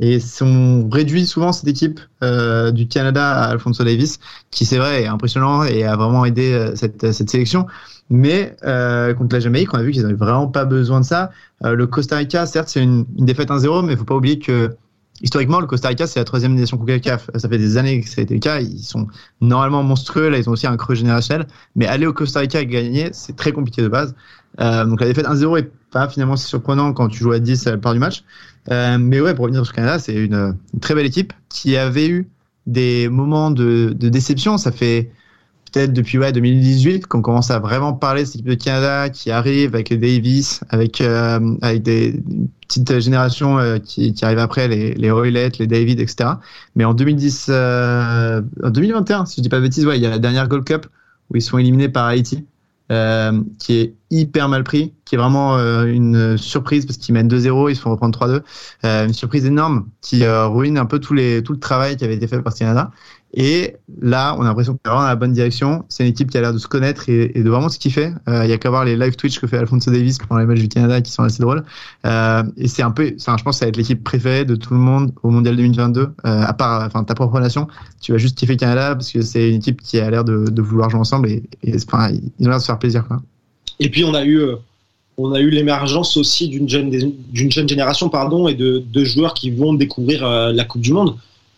Et on réduit souvent cette équipe euh, du Canada à Alfonso Davis, qui c'est vrai est impressionnant et a vraiment aidé euh, cette, cette sélection. Mais euh, contre la Jamaïque, on a vu qu'ils n'avaient vraiment pas besoin de ça. Euh, le Costa Rica, certes, c'est une, une, défaite 1-0, mais il faut pas oublier que historiquement, le Costa Rica, c'est la troisième nation CONCACAF. Ça fait des années que ça a été le cas. Ils sont normalement monstrueux. Là, ils ont aussi un creux générationnel. Mais aller au Costa Rica et gagner, c'est très compliqué de base. Donc la défaite 1-0 est pas finalement si surprenant quand tu joues à 10 à la part du match. mais ouais, pour revenir sur le Canada, c'est une, très belle équipe qui avait eu des moments de, déception. Ça fait peut-être depuis ouais, 2018 qu'on commence à vraiment parler de cette équipe de Canada qui arrive avec les Davis, avec, euh, avec des petites générations euh, qui, qui arrivent après, les, les les David, etc. Mais en 2010, euh, en 2021, si je dis pas de bêtises, ouais, il y a la dernière Gold Cup où ils sont éliminés par Haïti. Euh, qui est hyper mal pris, qui est vraiment euh, une surprise parce qu'ils mènent 2-0, ils se font reprendre 3-2. Euh, une surprise énorme qui ruine un peu les, tout le travail qui avait été fait par Canada. Et là, on a l'impression qu'on est vraiment dans la bonne direction. C'est une équipe qui a l'air de se connaître et, de vraiment ce kiffer. Euh, il y a qu'à voir les live Twitch que fait Alfonso Davis pendant les matchs du Canada qui sont assez drôles. Euh, et c'est un peu, je pense que ça va être l'équipe préférée de tout le monde au Mondial 2022. Euh, à part, enfin, ta propre nation, tu vas juste kiffer Canada parce que c'est une équipe qui a l'air de, vouloir jouer ensemble et, enfin, ils ont l'air de se faire plaisir. Et puis on a eu euh, on a eu l'émergence aussi d'une jeune, d'une jeune génération pardon, et de, de joueurs qui vont découvrir euh, la Coupe du Monde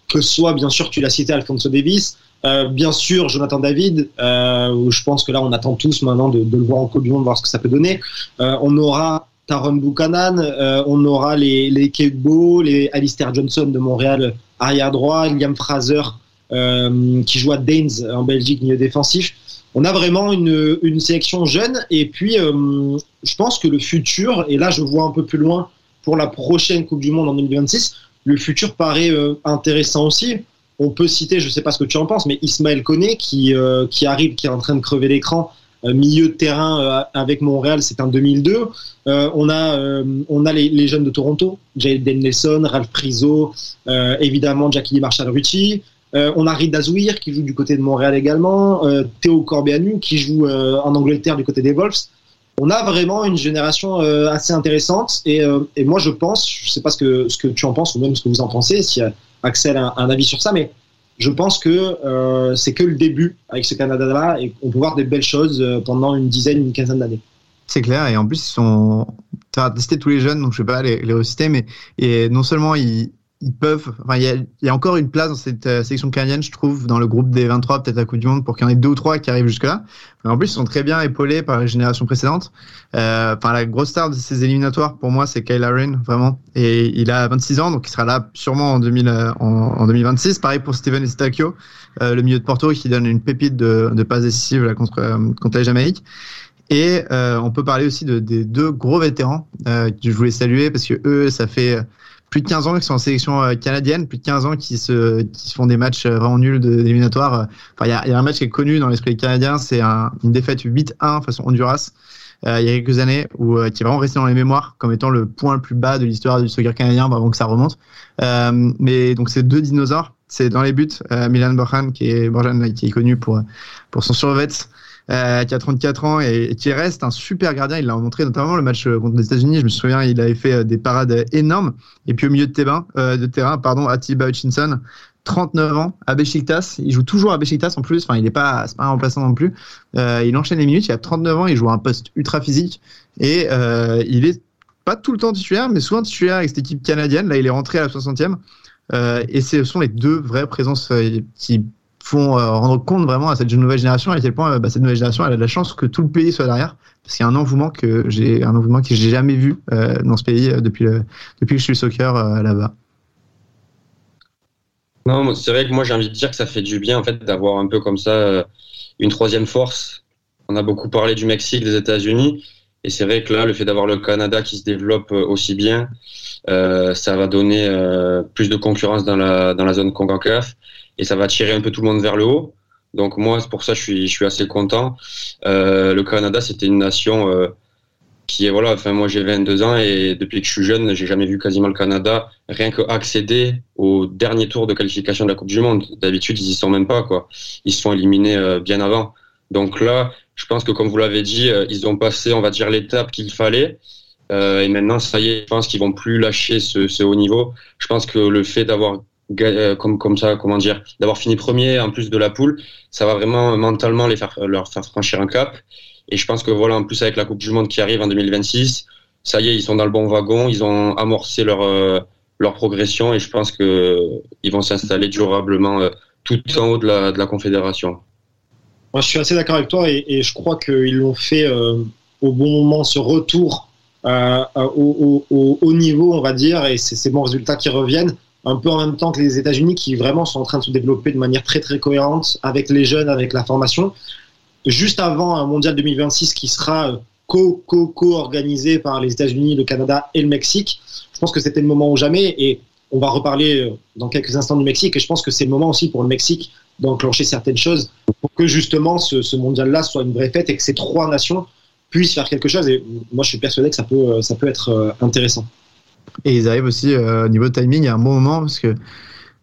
que soit, bien sûr, tu l'as cité, Alfonso Davis, euh, bien sûr, Jonathan David, euh, où je pense que là, on attend tous maintenant de, de le voir en Coupe du Monde, voir ce que ça peut donner. Euh, on aura Taron Buchanan, euh, on aura les, les Kegbo, les Alistair Johnson de Montréal, arrière droit, Liam Fraser, euh, qui joue à Daines en Belgique, milieu défensif. On a vraiment une, une sélection jeune, et puis je pense que le futur, et là, je vois un peu plus loin pour la prochaine Coupe du Monde en 2026, le futur paraît euh, intéressant aussi. On peut citer, je ne sais pas ce que tu en penses, mais Ismaël Koné qui, euh, arrive, qui est en train de crever l'écran, euh, milieu de terrain avec Montréal, c'est en 2002. on a, on a les, jeunes de Toronto, Jaden Nelson, Ralph Priso, évidemment Jackie Marshall Rucci. on a Reed Azouir qui joue du côté de Montréal également, Théo Corbeanu qui joue en Angleterre du côté des Wolves on a vraiment une génération euh, assez intéressante et, euh, et, moi je pense, je sais pas ce que, ce que tu en penses ou même ce que vous en pensez, si euh, Axel a un, avis sur ça, mais je pense que euh, c'est que le début avec ce Canada-là et on peut voir des belles choses pendant une dizaine, une quinzaine d'années. C'est clair et en plus ils sont, tu as testé tous les jeunes donc je vais pas les, les reciter mais et non seulement ils ils peuvent. Enfin, il y a, y a, encore une place dans cette euh, sélection canadienne, je trouve, dans le groupe des 23, peut-être à Coupe du Monde, pour qu'il y en ait deux ou trois qui arrivent jusque-là. En plus, ils sont très bien épaulés par les générations précédentes. Euh, enfin, la grosse star de ces éliminatoires, pour moi, c'est Kyle Aaron, vraiment. Et il a 26 ans, donc il sera là sûrement en, 2000, euh, en, en 2026. Pareil pour Steven Estacchio, euh, le milieu de Porto, qui donne une pépite de, de passes décisives là, contre, euh, contre la Jamaïque. Et on peut parler aussi de, des deux gros vétérans que je voulais saluer parce que eux, ça fait plus de 15 ans qu'ils sont en sélection euh, canadienne, plus de 15 ans qui se, qui se font des matchs euh, vraiment nuls d'éliminatoires. Enfin, il y a, y a, un match qui est connu dans l'esprit canadien, c'est un, une défaite 8-1 face au Honduras. Euh, il y a quelques années, où, qui est vraiment resté dans les mémoires comme étant le point le plus bas de l'histoire du soccer canadien avant que ça remonte. Euh, mais donc ces deux dinosaures, c'est dans les buts. Milan Borjan, qui est Borjan, qui est connu pour pour son survêt, euh, qui a 34 ans et, qui reste un super gardien. Il l'a montré notamment le match euh, contre les États-Unis. Je me souviens, il avait fait euh, des parades énormes. Et puis au milieu de terrain, euh, de terrain pardon, Atiba Hutchinson, 39 ans, à Besiktas. Il joue toujours à Besiktas en plus. Enfin, il n'est pas, pas un remplaçant non plus. Euh, il enchaîne les minutes. Il a 39 ans. Il joue à un poste ultra physique et euh, il est pas tout le temps titulaire, mais souvent titulaire avec cette équipe canadienne. Là, il est rentré à la 60e. Euh, et ce sont les deux vraies présences qui font euh, rendre compte vraiment à cette nouvelle génération à quel point euh, bah, cette nouvelle génération elle a de la chance que tout le pays soit derrière parce qu'il y a un engouement que j'ai un engouement que j'ai jamais vu euh, dans ce pays depuis depuis que je suis soccer là-bas. Non, c'est vrai que moi j'ai envie de dire que ça fait du bien en fait d'avoir un peu comme ça une troisième force. On a beaucoup parlé du Mexique, des États-Unis, et c'est vrai que là le fait d'avoir le Canada qui se développe aussi bien, ça va donner plus de concurrence dans la dans la zone Concacaf et ça va tirer un peu tout le monde vers le haut. Donc moi, c'est pour ça je suis, je suis assez content. Euh, le Canada, c'était une nation euh, qui est voilà. Enfin moi j'ai 22 ans et depuis que je suis jeune, j'ai jamais vu quasiment le Canada rien que accéder au dernier tour de qualification de la Coupe du Monde. D'habitude ils y sont même pas quoi. Ils se sont éliminés euh, bien avant. Donc là, je pense que comme vous l'avez dit, euh, ils ont passé, on va dire l'étape qu'il fallait. Euh, et maintenant, ça y est, je pense qu'ils vont plus lâcher ce, ce haut niveau. Je pense que le fait d'avoir comme comme ça comment dire d'avoir fini premier en plus de la poule ça va vraiment mentalement les faire leur faire franchir un cap. Et je pense que voilà en plus avec la Coupe du Monde qui arrive en 2026 ça y est ils sont dans le bon wagon ils ont amorcé leur euh, leur progression et je pense que ils vont s'installer durablement euh, tout en haut de la, de la confédération. Moi je suis assez d'accord avec toi et, je crois qu'ils l'ont fait au bon moment ce retour euh, au, au, au, niveau, on va dire, et c'est ces bons résultats qui reviennent, un peu en même temps que les États-Unis qui vraiment sont en train de se développer de manière très très cohérente avec les jeunes, avec la formation. Juste avant un mondial 2026 qui sera co-co-co-organisé par les États-Unis, le Canada et le Mexique. Je pense que c'était le moment ou jamais et on va reparler dans quelques instants du Mexique et je pense que c'est le moment aussi pour le Mexique d'enclencher certaines choses pour que justement ce, ce mondial-là soit une vraie fête et que ces trois nations puissent faire quelque chose. Et moi, je suis persuadé que ça peut, ça peut être euh, intéressant. Et ils arrivent aussi euh, au niveau de timing à un bon moment parce que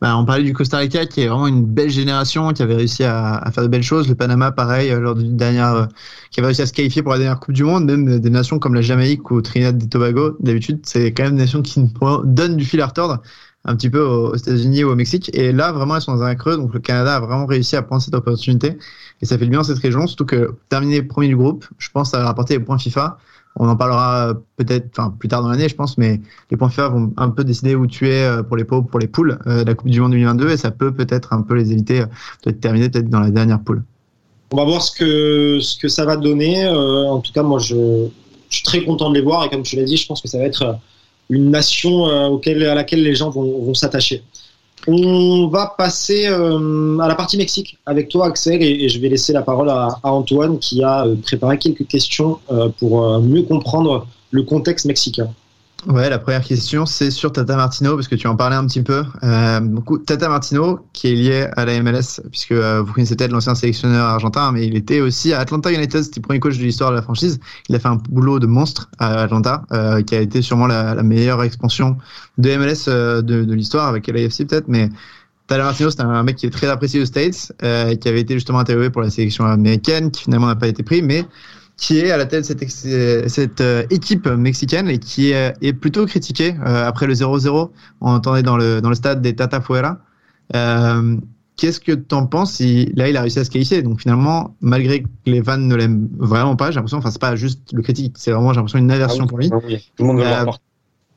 bah, on parlait du Costa Rica qui est vraiment une belle génération qui avait réussi à, faire de belles choses. Le Panama, pareil, euh, lors d'une dernière, euh, qui avait réussi à se qualifier pour la dernière Coupe du Monde. Même des nations comme la Jamaïque ou Trinidad et Tobago, d'habitude, c'est quand même des nations qui donnent du fil à retordre un petit peu aux États-Unis ou au Mexique. Et là, vraiment, elles sont dans un creux. Donc, le Canada a vraiment réussi à prendre cette opportunité. Et ça fait le bien cette région, surtout que terminer premier du groupe, je pense, ça va rapporter les points FIFA. On en parlera peut-être enfin, plus tard dans l'année, je pense, mais les points FIFA vont un peu décider où tu es euh, pour les pour les poules euh, de la Coupe du Monde 2022 et ça peut peut-être un peu les éviter euh, de terminer peut-être dans la dernière poule. On va voir ce que, ce que ça va donner. en tout cas, moi, je, je, suis très content de les voir et comme tu l'as dit, je pense que ça va être une nation auquel, à laquelle les gens vont, vont s'attacher. On va passer euh, à la partie Mexique avec toi, Axel, et, je vais laisser la parole à, Antoine qui a euh, préparé quelques questions euh, pour mieux comprendre le contexte mexicain. Ouais, la première question, c'est sur Tata Martino, parce que tu en parlais un petit peu. Euh, beaucoup, Tata Martino, qui est lié à la MLS, puisque euh, vous connaissez peut-être l'ancien sélectionneur argentin, mais il était aussi à Atlanta United, c'était le premier coach de l'histoire de la franchise. Il a fait un boulot de monstre à Atlanta, euh, qui a été sûrement la, la meilleure expansion de MLS euh, de, de l'histoire, avec l'AFC peut-être, mais Tata Martino, c'est un mec qui est très apprécié aux States, euh, qui avait été justement interviewé pour la sélection américaine, qui finalement n'a pas été pris, mais qui est à la tête de cette, cette euh, équipe mexicaine et qui est, est plutôt critiquée euh, après le 0-0. On entendait dans le, dans le stade des Tata Fuera. Euh, Qu'est-ce que tu en penses si là il a réussi à se qualifier? Donc finalement, malgré que les fans ne l'aiment vraiment pas, j'ai l'impression, enfin c'est pas juste le critique, c'est vraiment j'ai l'impression une aversion Ah oui, pour lui. ah oui, Tout le monde veut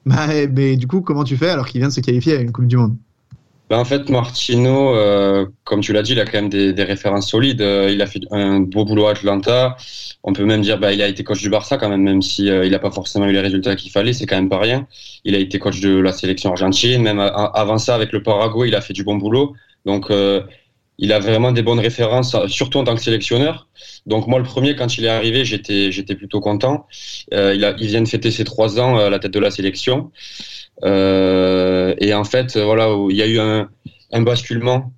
Bah, mais du coup, comment tu fais alors qu'il vient de se qualifier à une Coupe du Monde? Ben, en fait, Martino, euh, comme tu l'as dit, il a quand même des, références solides. Euh, il a fait un beau boulot à Atlanta. On peut même dire, bah, il a été coach du Barça quand même, même si euh, il n'a pas forcément eu les résultats qu'il fallait. C'est quand même pas rien. Il a été coach de la sélection argentine. Même avant ça, avec le Paraguay, il a fait du bon boulot. Donc, il a vraiment des bonnes références, surtout en tant que sélectionneur. Donc, moi, le premier, quand il est arrivé, j'étais, plutôt content. Euh, il, vient de fêter ses trois ans euh, à la tête de la sélection. Euh, et en fait, voilà, il y a eu un, basculement.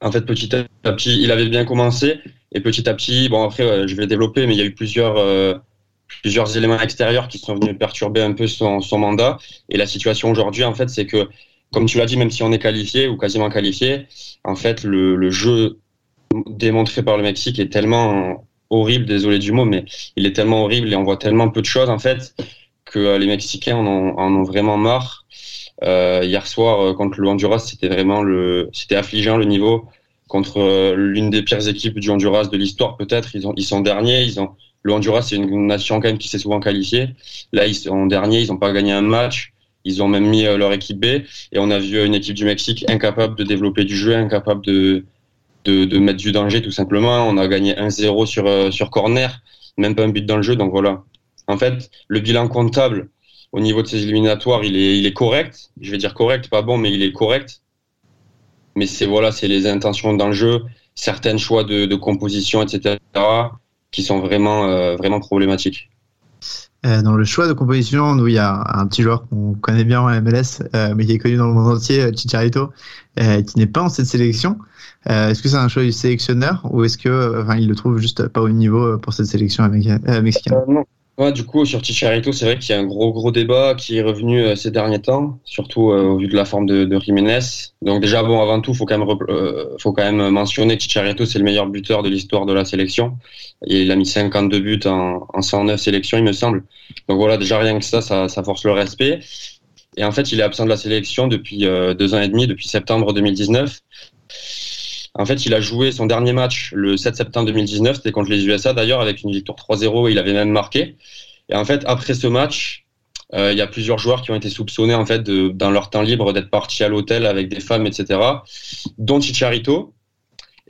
En fait, petit à petit, il avait bien commencé, et petit à petit, bon après, je vais développer, mais il y a eu plusieurs, éléments extérieurs qui sont venus perturber un peu son mandat. Et la situation aujourd'hui, en fait, c'est que, comme tu l'as dit, même si on est qualifié ou quasiment qualifié, en fait, le, jeu démontré par le Mexique est tellement horrible, désolé du mot, mais il est tellement horrible et on voit tellement peu de choses, en fait, que euh, les Mexicains en ont, en ont vraiment marre. Euh, hier soir euh, contre le Honduras, c'était vraiment le, c'était affligeant le niveau contre euh, l'une des pires équipes du Honduras de l'histoire peut-être. Ils ils sont derniers. Ils ont, le Honduras c'est une nation quand même qui s'est souvent qualifiée. Là ils sont derniers, ils n'ont pas gagné un match. Ils ont même mis euh, leur équipe B et on a vu une équipe du Mexique incapable de développer du jeu, incapable de de, mettre du danger tout simplement. On a gagné 1-0 sur euh, sur corner, même pas un but dans le jeu. Donc voilà. En fait, le bilan comptable au niveau de ces éliminatoires, il est, il est correct. Je vais dire correct, pas bon, mais il est correct. Mais c'est voilà, c'est les intentions dans le jeu, certains choix de, composition, etc., qui sont vraiment, euh, vraiment problématiques. Euh, dans le choix de composition, nous, il y a un petit joueur qu'on connaît bien en MLS, euh, mais qui est connu dans le monde entier, euh, Chicharito, qui n'est pas en cette sélection. Est-ce que c'est un choix du sélectionneur ou est-ce que, enfin, il le trouve juste pas au niveau pour cette sélection mexicaine? Non. Ouais, du coup, sur Chicharito, c'est vrai qu'il y a un gros, gros débat qui est revenu euh, ces derniers temps, surtout euh, au vu de la forme de, de Jiménez. Donc déjà, bon, avant tout, faut quand même, euh, faut quand même mentionner que Chicharito, c'est le meilleur buteur de l'histoire de la sélection. Et il a mis 52 buts en, en 109 sélections, il me semble. Donc voilà, déjà rien que ça, ça, force le respect. Et en fait, il est absent de la sélection depuis euh, deux ans et demi, depuis septembre 2019. En fait, il a joué son dernier match le 7 septembre 2019, c'était contre les USA d'ailleurs, avec une victoire 3-0, il avait même marqué. Et en fait, après ce match, euh, il y a plusieurs joueurs qui ont été soupçonnés en fait dans leur temps libre d'être partis à l'hôtel avec des femmes, etc., dont Chicharito.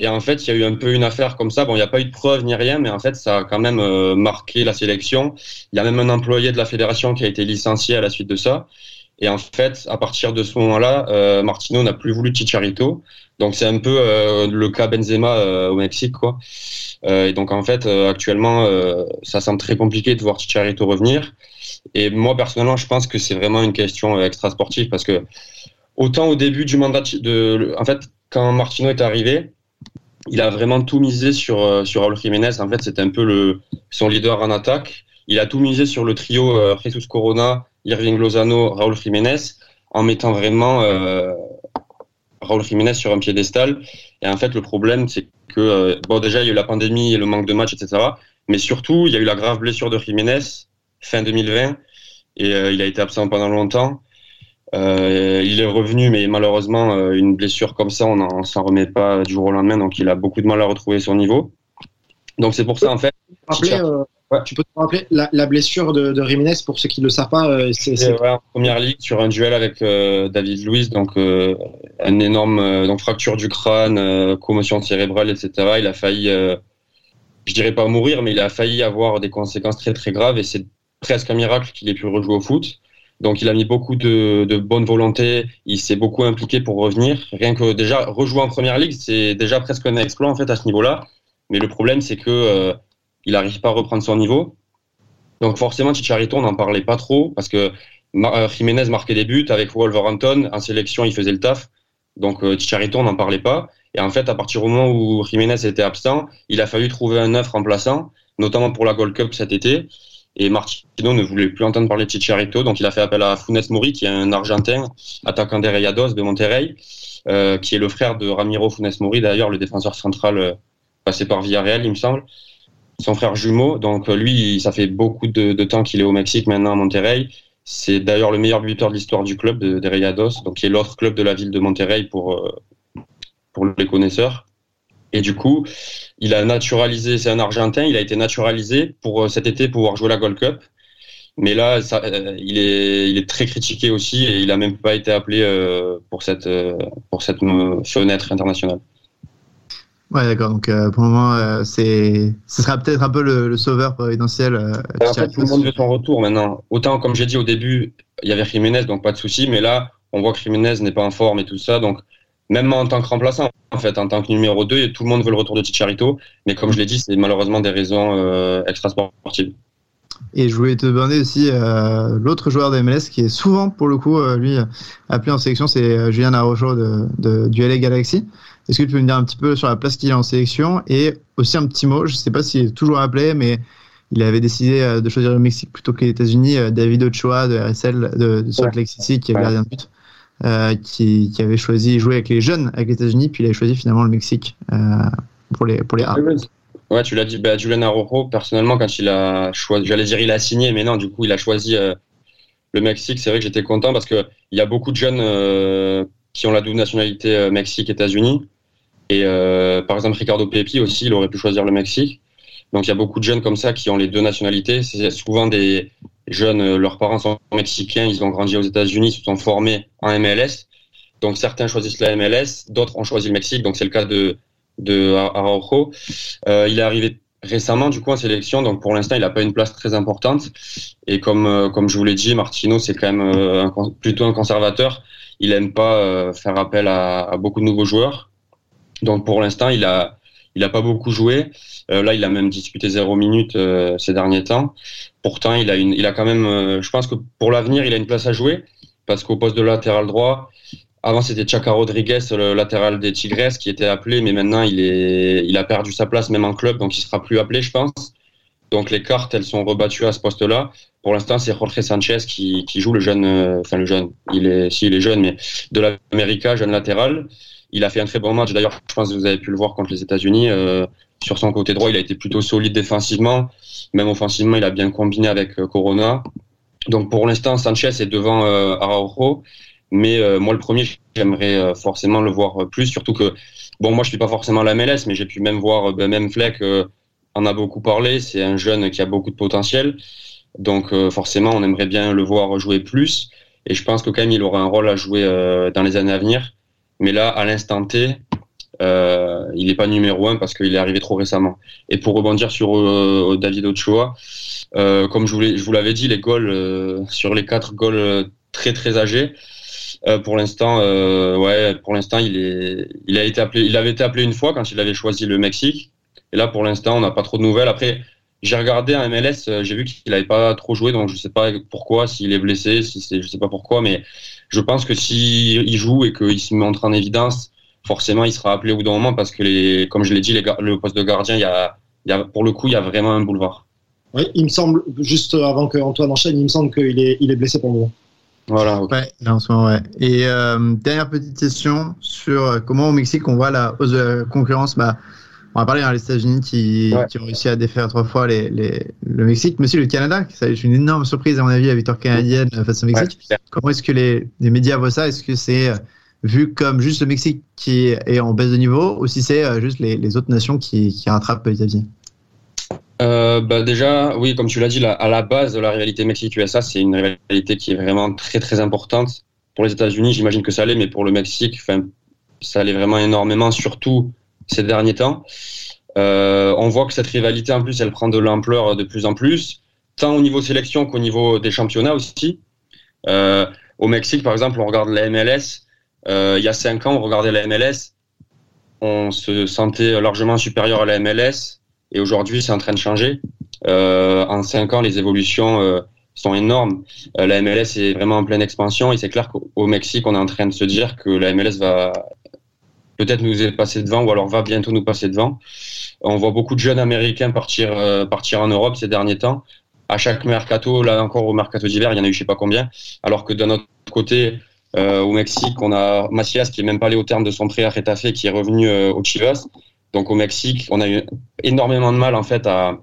Et en fait, il y a eu un peu une affaire comme ça. Bon, il n'y a pas eu de preuve ni rien, mais en fait, ça a quand même euh, marqué la sélection. Il y a même un employé de la fédération qui a été licencié à la suite de ça. Et en fait, à partir de ce moment-là, euh, Martino n'a plus voulu Chicharito. Donc c'est un peu euh, le cas Benzema au Mexique, quoi. Et donc en fait, actuellement, ça semble très compliqué de voir Chicharito revenir. Et moi personnellement, je pense que c'est vraiment une question extra sportive parce que autant au début du mandat de, en fait, quand Martino est arrivé, il a vraiment tout misé sur, euh, sur Raúl Jiménez. En fait, c'était un peu le, son leader en attaque. Il a tout misé sur le trio euh, Jesus Corona, Irving Lozano, Raúl Jiménez, en mettant vraiment euh, Raúl Jiménez sur un piédestal. Et en fait, le problème, c'est que, euh, bon, déjà, il y a eu la pandémie et le manque de matchs, etc. Mais surtout, il y a eu la grave blessure de Jiménez fin 2020 et il a été absent pendant longtemps. Euh, il est revenu, mais malheureusement, euh, une blessure comme ça, on ne s'en remet pas du jour au lendemain, donc il a beaucoup de mal à retrouver son niveau. Donc c'est pour ça, en fait. Euh, tu peux te rappeler la, blessure de, de Jiménez, pour ceux qui ne le savent pas C'est en première ligue, sur un duel avec David Luiz, donc un énorme donc, fracture du crâne, commotion cérébrale, etc. Il a failli, je dirais pas mourir, mais il a failli avoir des conséquences très très graves, et c'est presque un miracle qu'il ait pu rejouer au foot. Donc il a mis beaucoup de, de bonne volonté, il s'est beaucoup impliqué pour revenir. Rien que déjà rejouer en première ligue, c'est déjà presque un exploit en fait à ce niveau-là. Mais le problème c'est que euh, il n'arrive pas à reprendre son niveau. Donc forcément Chicharito n'en parlait pas trop parce que euh, Jiménez marquait des buts avec Wolverhampton en sélection il faisait le taf. Donc euh, n'en parlait pas. Et en fait à partir du moment où Jiménez était absent, il a fallu trouver un neuf remplaçant, notamment pour la Gold Cup cet été. Et Martino ne voulait plus entendre parler de Chicharito, donc il a fait appel à Funes Mori, qui est un Argentin, attaquant des Rayados de Monterrey, euh, qui est le frère de Ramiro Funes Mori, d'ailleurs le défenseur central euh, passé par Villarreal, il me semble. Son frère jumeau, donc euh, lui, ça fait beaucoup de, temps qu'il est au Mexique, maintenant à Monterrey. C'est d'ailleurs le meilleur buteur de l'histoire du club des Rayados, donc qui est l'autre club de la ville de Monterrey pour, pour les connaisseurs. Et du coup, il a naturalisé, c'est un Argentin, il a été naturalisé pour euh, cet été pouvoir jouer la Gold Cup. Mais là, ça, euh, il, est, il est très critiqué aussi et il n'a même pas été appelé euh, pour cette, pour cette fenêtre internationale. Ouais, d'accord. Donc pour le moment, c'est, ce sera peut-être un peu le, sauveur providentiel. en fait, tout le monde veut son retour maintenant. Autant, comme j'ai dit au début, il y avait Jiménez, donc pas de souci. Mais là, on voit que Jiménez n'est pas en forme et tout ça. Donc même en tant que remplaçant, en fait, en tant que numéro 2, tout le monde veut le retour de Chicharito. Mais comme je l'ai dit, c'est malheureusement des raisons euh, extra-sportives. Et je voulais te demander aussi euh, l'autre joueur de MLS qui est souvent, pour le coup, euh, lui, appelé en sélection, c'est Julien Arrojo de, du LA Galaxy. Est-ce que tu peux me dire un petit peu sur la place qu'il a en sélection Et aussi un petit mot, je ne sais pas s'il est toujours appelé, mais il avait décidé de choisir le Mexique plutôt que les États-Unis. David Ochoa de RSL de, de Salt Lake City, qui est gardien de but. Euh, qui, avait choisi jouer avec les jeunes avec les États-Unis, puis il a choisi finalement le Mexique euh, pour les pour les A. Ouais, tu l'as dit, bah, Julian Arrojo, personnellement, quand il a choisi, j'allais dire il a signé, mais non, du coup, il a choisi euh, le Mexique. C'est vrai que j'étais content parce qu'il y a beaucoup de jeunes qui ont la double nationalité Mexique-États-Unis. Et par exemple, Ricardo Pepi aussi, il aurait pu choisir le Mexique. Donc il y a beaucoup de jeunes comme ça qui ont les deux nationalités. C'est souvent des, jeunes, euh, leurs parents sont mexicains, ils ont grandi aux États-Unis, se sont formés en MLS. Donc certains choisissent la MLS, d'autres ont choisi le Mexique. Donc c'est le cas de de Araujo. Euh, il est arrivé récemment du coup en sélection, donc pour l'instant il n'a pas une place très importante. Et comme euh, comme je vous l'ai dit, Martino c'est quand même euh, plutôt un conservateur. Il aime pas faire appel à, à, beaucoup de nouveaux joueurs. Donc pour l'instant il a il a pas beaucoup joué. là il a même disputé zéro minute ces derniers temps. Pourtant, il a, une, il a quand même, euh, je pense que pour l'avenir, il a une place à jouer parce qu'au poste de latéral droit, avant c'était Chaca Rodriguez, le latéral des Tigres, qui était appelé, mais maintenant il, est, il a perdu sa place même en club, donc il sera plus appelé, je pense. Donc les cartes, elles sont rebattues à ce poste-là. Pour l'instant, c'est Jorge Sanchez qui, qui, joue le jeune, euh, enfin le jeune, il est, si il est jeune, mais de l'América, jeune latéral. Il a fait un très bon match. D'ailleurs, je pense que vous avez pu le voir contre les États-Unis. Euh, sur son côté droit, il a été plutôt solide défensivement. Même offensivement, il a bien combiné avec euh, Corona. Donc pour l'instant, Sanchez est devant euh, Araujo. Mais moi, le premier, j'aimerais forcément le voir plus. Surtout que, bon, moi, je suis pas forcément la MLS, mais j'ai pu même voir, ben, même Fleck en a beaucoup parlé. C'est un jeune qui a beaucoup de potentiel. Donc forcément, on aimerait bien le voir jouer plus. Et je pense que quand même, il aura un rôle à jouer dans les années à venir. Mais là, à l'instant T, il n'est pas numéro un parce qu'il est arrivé trop récemment. Et pour rebondir sur David Ochoa, comme je vous, l'avais dit, les goals sur les quatre goals très très âgés. pour l'instant, ouais, pour l'instant, il est, il a été appelé, il avait été appelé une fois quand il avait choisi le Mexique. Et là, pour l'instant, on n'a pas trop de nouvelles. Après, j'ai regardé un MLS, euh, j'ai vu qu'il n'avait pas trop joué, donc je ne sais pas pourquoi, s'il est blessé, si c'est, je sais pas pourquoi, mais je pense que s'il joue et qu'il se montre en évidence, forcément, il sera appelé au bout d'un moment parce que, les, comme je l'ai dit, les, le poste de gardien, il y a, il y a, pour le coup, il y a vraiment un boulevard. Oui, il me semble, juste avant que Antoine enchaîne, il me semble qu'il est, il est blessé pour le moment. Voilà. Ouais, en ce moment, ouais. Et euh, dernière petite question sur euh, comment au Mexique on voit la hausse de la concurrence. Bah, on va parler hein, des États-Unis qui, qui, ont réussi à défaire trois fois les, les, le Mexique, mais aussi le Canada. C'est une énorme surprise, à mon avis, la victoire canadienne face au Mexique. Comment est-ce que les, les, médias voient ça? Est-ce que c'est euh, vu comme juste le Mexique qui est en baisse de niveau ou si c'est euh, juste les, les, autres nations qui, qui rattrapent à petit? Euh, bah déjà, oui, comme tu l'as dit, à la base de la rivalité Mexique-USA, c'est une rivalité qui est vraiment très très importante. Pour les États-Unis, j'imagine que ça l'est, mais pour le Mexique, ça l'est vraiment énormément, surtout ces derniers temps. Euh, on voit que cette rivalité, en plus, elle prend de l'ampleur de plus en plus, tant au niveau sélection qu'au niveau des championnats aussi. Euh, au Mexique, par exemple, on regarde la MLS. Euh, il y a cinq ans, on regardait la MLS. On se sentait largement supérieur à la MLS. Et aujourd'hui, c'est en train de changer. en cinq ans, les évolutions sont énormes. la MLS est vraiment en pleine expansion. Et c'est clair qu'au Mexique, on est en train de se dire que la MLS va peut-être nous est passé devant ou alors va bientôt nous passer devant. On voit beaucoup de jeunes américains partir, euh, partir en Europe ces derniers temps. À chaque mercato, là encore au mercato d'hiver, il y en a eu je sais pas combien. Alors que d'un autre côté, euh, au Mexique, on a Macias qui est même pas allé au terme de son prêt à Retafe qui est revenu euh, au Chivas. Donc au Mexique, on a eu énormément de mal en fait à,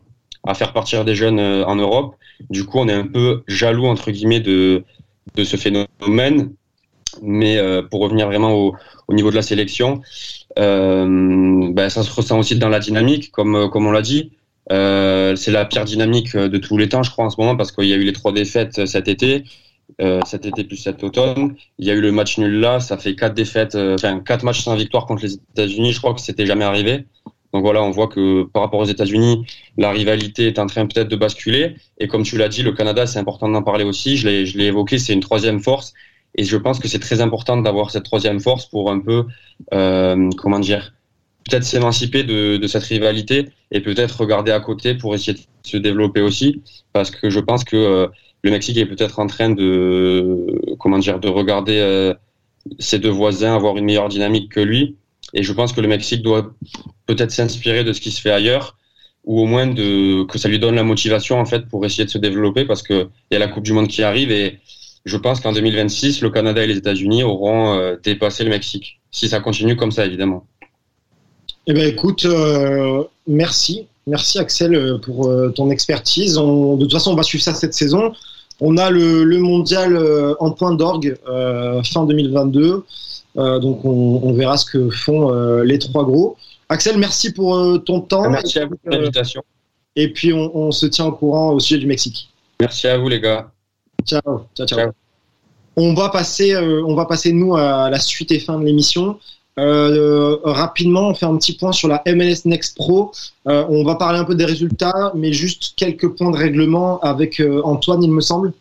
à faire partir des jeunes en Europe. Du coup, on est un peu jaloux entre guillemets de, de ce phénomène. Mais pour revenir vraiment au, au niveau de la sélection. Euh, ben, ça se ressent aussi dans la dynamique, comme, euh, comme on l'a dit. Euh, c'est la pire dynamique de tous les temps, je crois, en ce moment, parce qu'il y a eu les trois défaites cet été, euh, cet été plus cet automne. Il y a eu le match nul là, ça fait quatre défaites, quatre matchs sans victoire contre les États-Unis. Je crois que c'était jamais arrivé. Donc voilà, on voit que par rapport aux États-Unis, la rivalité est en train peut-être de basculer. Et comme tu l'as dit, le Canada, c'est important d'en parler aussi. Je l'ai évoqué, c'est une troisième force. Et je pense que c'est très important d'avoir cette troisième force pour un peu, euh, comment dire, peut-être s'émanciper de, de, cette rivalité et peut-être regarder à côté pour essayer de se développer aussi. Parce que je pense que euh, le Mexique est peut-être en train de, comment dire, de regarder euh, ses deux voisins avoir une meilleure dynamique que lui. Et je pense que le Mexique doit peut-être s'inspirer de ce qui se fait ailleurs ou au moins de, que ça lui donne la motivation en fait pour essayer de se développer parce qu'il y a la Coupe du Monde qui arrive et je pense qu'en 2026, le Canada et les États-Unis auront euh, dépassé le Mexique, si ça continue comme ça, évidemment. Eh bien, écoute, euh, merci. Merci, Axel, euh, pour ton expertise. de toute façon, on va suivre ça cette saison. On a le, mondial en point d'orgue fin 2022. donc, on, verra ce que font les trois gros. Axel, merci pour ton temps. Merci à vous pour l'invitation. Et puis, on, on se tient au courant au sujet du Mexique. Merci à vous, les gars. Ciao. Ciao, ciao. On va passer, euh, on va passer nous à la suite et fin de l'émission. Euh, rapidement, on fait un petit point sur la MLS Next Pro. Euh, on va parler un peu des résultats, mais juste quelques points de règlement avec Antoine, il me semble.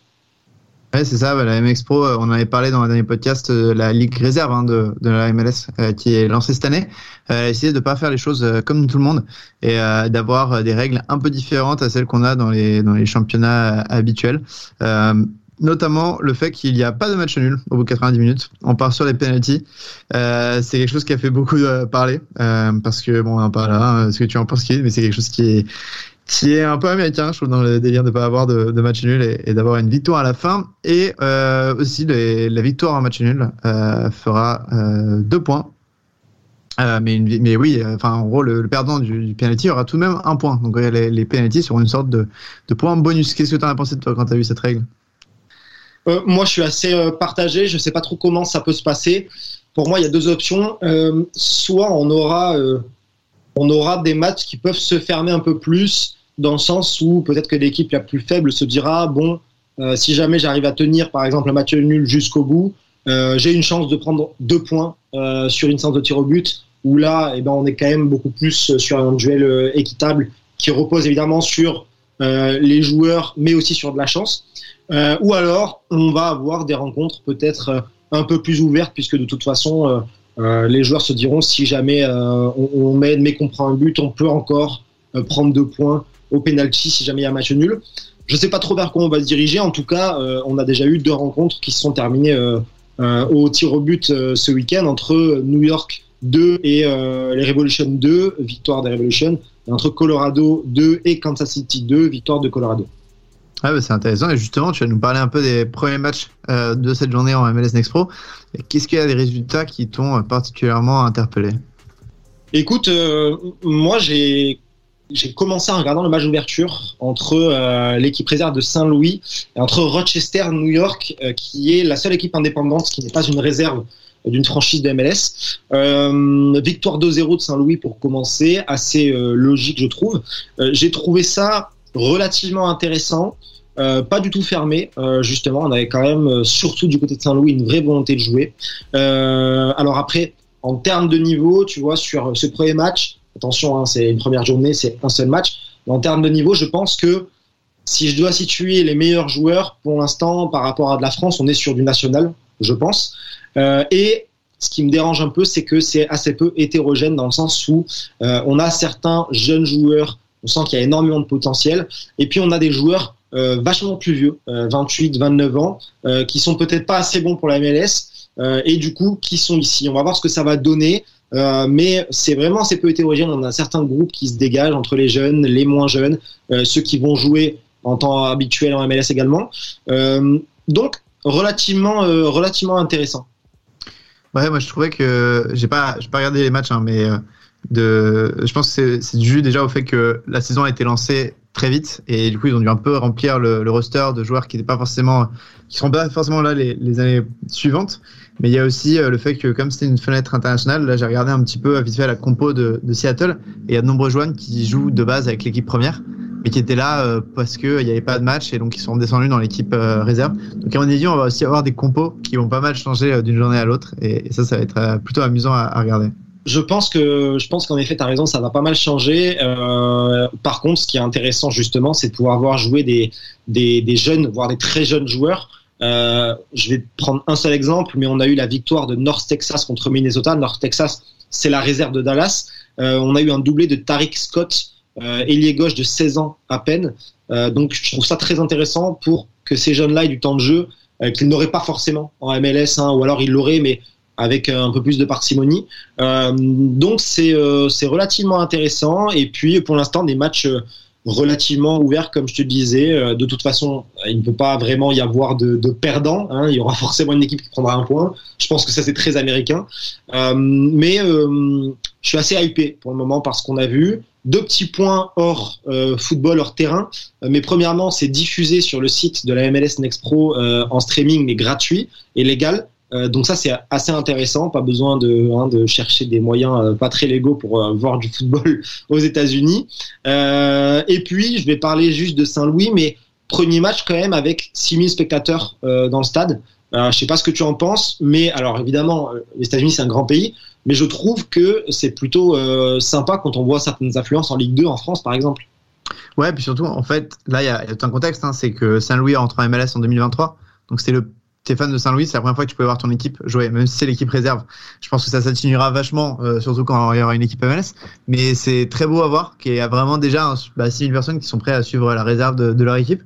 C'est ça. Bah, la MX Pro, on en avait parlé dans le dernier podcast, la ligue réserve hein, de, de, la MLS qui est lancée cette année. Essayé de ne pas faire les choses comme tout le monde et d'avoir des règles un peu différentes à celles qu'on a dans les, dans les championnats habituels notamment le fait qu'il n'y a pas de match nul au bout de 90 minutes. On part sur les penalties. Euh, c'est quelque chose qui a fait beaucoup euh, parler euh, parce que bon, on en parle là. Hein, ce que tu en penses, mais c'est quelque chose qui est qui est un peu américain, je trouve, dans le délire de ne pas avoir de, de match nul et, d'avoir une victoire à la fin. Et euh, aussi, la victoire en match nul euh, fera euh, deux points. mais, oui, enfin, en gros, le, perdant du, du, penalty aura tout de même un point. Donc, les, les penalties seront une sorte de, de point bonus. Qu'est-ce que tu en as pensé, toi, quand tu as vu cette règle? Moi, je suis assez partagé. Je ne sais pas trop comment ça peut se passer. Pour moi, il y a deux options. Soit on aura, on aura des matchs qui peuvent se fermer un peu plus, dans le sens où peut-être que l'équipe la plus faible se dira bon, si jamais j'arrive à tenir, par exemple, un match nul jusqu'au bout, j'ai une chance de prendre deux points sur une séance de tir au but où là, eh ben, on est quand même beaucoup plus sur un duel équitable qui repose évidemment sur les joueurs, mais aussi sur de la chance. ou alors, on va avoir des rencontres peut-être un peu plus ouvertes, puisque de toute façon, les joueurs se diront si jamais on, on mène mais qu'on prend un but, on peut encore prendre deux points au penalty si jamais il y a un match nul. Je ne sais pas trop vers quoi on va se diriger. En tout cas, euh, on a déjà eu deux rencontres qui se sont terminées euh, euh, au tir au but ce week-end entre New York 2 et les Revolution 2, victoire des Revolution, et entre Colorado 2 et Kansas City 2, victoire de Colorado. Ah bah c'est intéressant et justement tu vas nous parler un peu des premiers matchs de cette journée en MLS Next Pro. Qu'est-ce qu'il y a des résultats qui t'ont particulièrement interpellé? Écoute, moi j'ai j'ai commencé en regardant le match d'ouverture entre euh, l'équipe réserve de Saint-Louis et entre Rochester, New York, euh, qui est la seule équipe indépendante qui n'est pas une réserve d'une franchise de MLS. Euh, victoire 2-0 de Saint-Louis pour commencer, assez logique je trouve. j'ai trouvé ça relativement intéressant. pas du tout fermé, justement. On avait quand même, surtout du côté de Saint-Louis, une vraie volonté de jouer. alors après, en termes de niveau, tu vois, sur ce premier match, Attention, hein, c'est une première journée, c'est un seul match. En termes de niveau, je pense que si je dois situer les meilleurs joueurs pour l'instant par rapport à de la France, on est sur du national, je pense. Euh, et ce qui me dérange un peu, c'est que c'est assez peu hétérogène dans le sens où euh, on a certains jeunes joueurs, on sent qu'il y a énormément de potentiel, et puis on a des joueurs euh, vachement plus vieux, 28, 29 ans, qui sont peut-être pas assez bons pour la MLS, et du coup qui sont ici. On va voir ce que ça va donner. Euh, mais c'est vraiment c'est peu hétérogène. On a certains groupes qui se dégagent entre les jeunes, les moins jeunes, euh, ceux qui vont jouer en temps habituel en MLS également. Euh, donc relativement relativement intéressant. Ouais, moi je trouvais que j'ai pas pas regardé les matchs, hein, mais de, je pense que c'est dû déjà au fait que la saison a été lancée très vite et du coup ils ont dû un peu remplir le, roster de joueurs qui n'étaient pas forcément qui seront pas forcément là les années suivantes mais il y a aussi euh, le fait que comme c'était une fenêtre internationale là j'ai regardé un petit peu vite fait la compo de, de Seattle et il y a de nombreux joueurs qui jouent de base avec l'équipe première mais qui étaient là euh, parce que il n'y avait pas de match et donc ils sont descendus dans l'équipe euh, réserve donc à mon avis on va aussi avoir des compos qui vont pas mal changer d'une journée à l'autre et, ça ça va être plutôt amusant à, à regarder je pense que je pense qu'en effet, tu as raison, ça va pas mal changer. Euh, par contre, ce qui est intéressant justement, c'est de pouvoir voir jouer des, des, des, jeunes, voire des très jeunes joueurs. Euh, je vais prendre un seul exemple, mais on a eu la victoire de North Texas contre Minnesota. North Texas, c'est la réserve de Dallas. Euh, on a eu un doublé de Tariq Scott, euh, ailier gauche de 16 ans à peine. Donc, je trouve ça très intéressant pour que ces jeunes-là aient du temps de jeu qu'ils n'auraient pas forcément en MLS, hein, ou alors ils l'auraient, mais avec un peu plus de parcimonie. Euh, donc c'est euh, relativement intéressant. Et puis pour l'instant des matchs relativement ouverts, comme je te disais. De toute façon, il ne peut pas vraiment y avoir de, de perdants. Hein. Il y aura forcément une équipe qui prendra un point. Je pense que ça c'est très américain. mais je suis assez hypé pour le moment parce qu'on a vu deux petits points hors football, hors terrain. mais premièrement, c'est diffusé sur le site de la MLS Next Pro en streaming, mais gratuit et légal. Euh, donc ça c'est assez intéressant, pas besoin de, hein, chercher des moyens euh, pas très légaux pour euh, voir du football aux États-Unis. et puis je vais parler juste de Saint-Louis, mais premier match quand même avec 6000 spectateurs dans le stade. je sais pas ce que tu en penses, mais alors évidemment les États-Unis c'est un grand pays, mais je trouve que c'est plutôt sympa quand on voit certaines influences en Ligue 2 en France par exemple. Ouais, puis surtout en fait là il y, a un contexte, hein, c'est que Saint-Louis rentre en MLS en 2023, donc c'est le t'es fan de Saint-Louis, c'est la première fois que tu peux voir ton équipe jouer, même si c'est l'équipe réserve. Je pense que ça s'atténuera vachement, euh, surtout quand il y aura une équipe MLS. Mais c'est très beau à voir qu'il y a vraiment déjà bah, 6000 personnes qui sont prêtes à suivre la réserve de, leur équipe.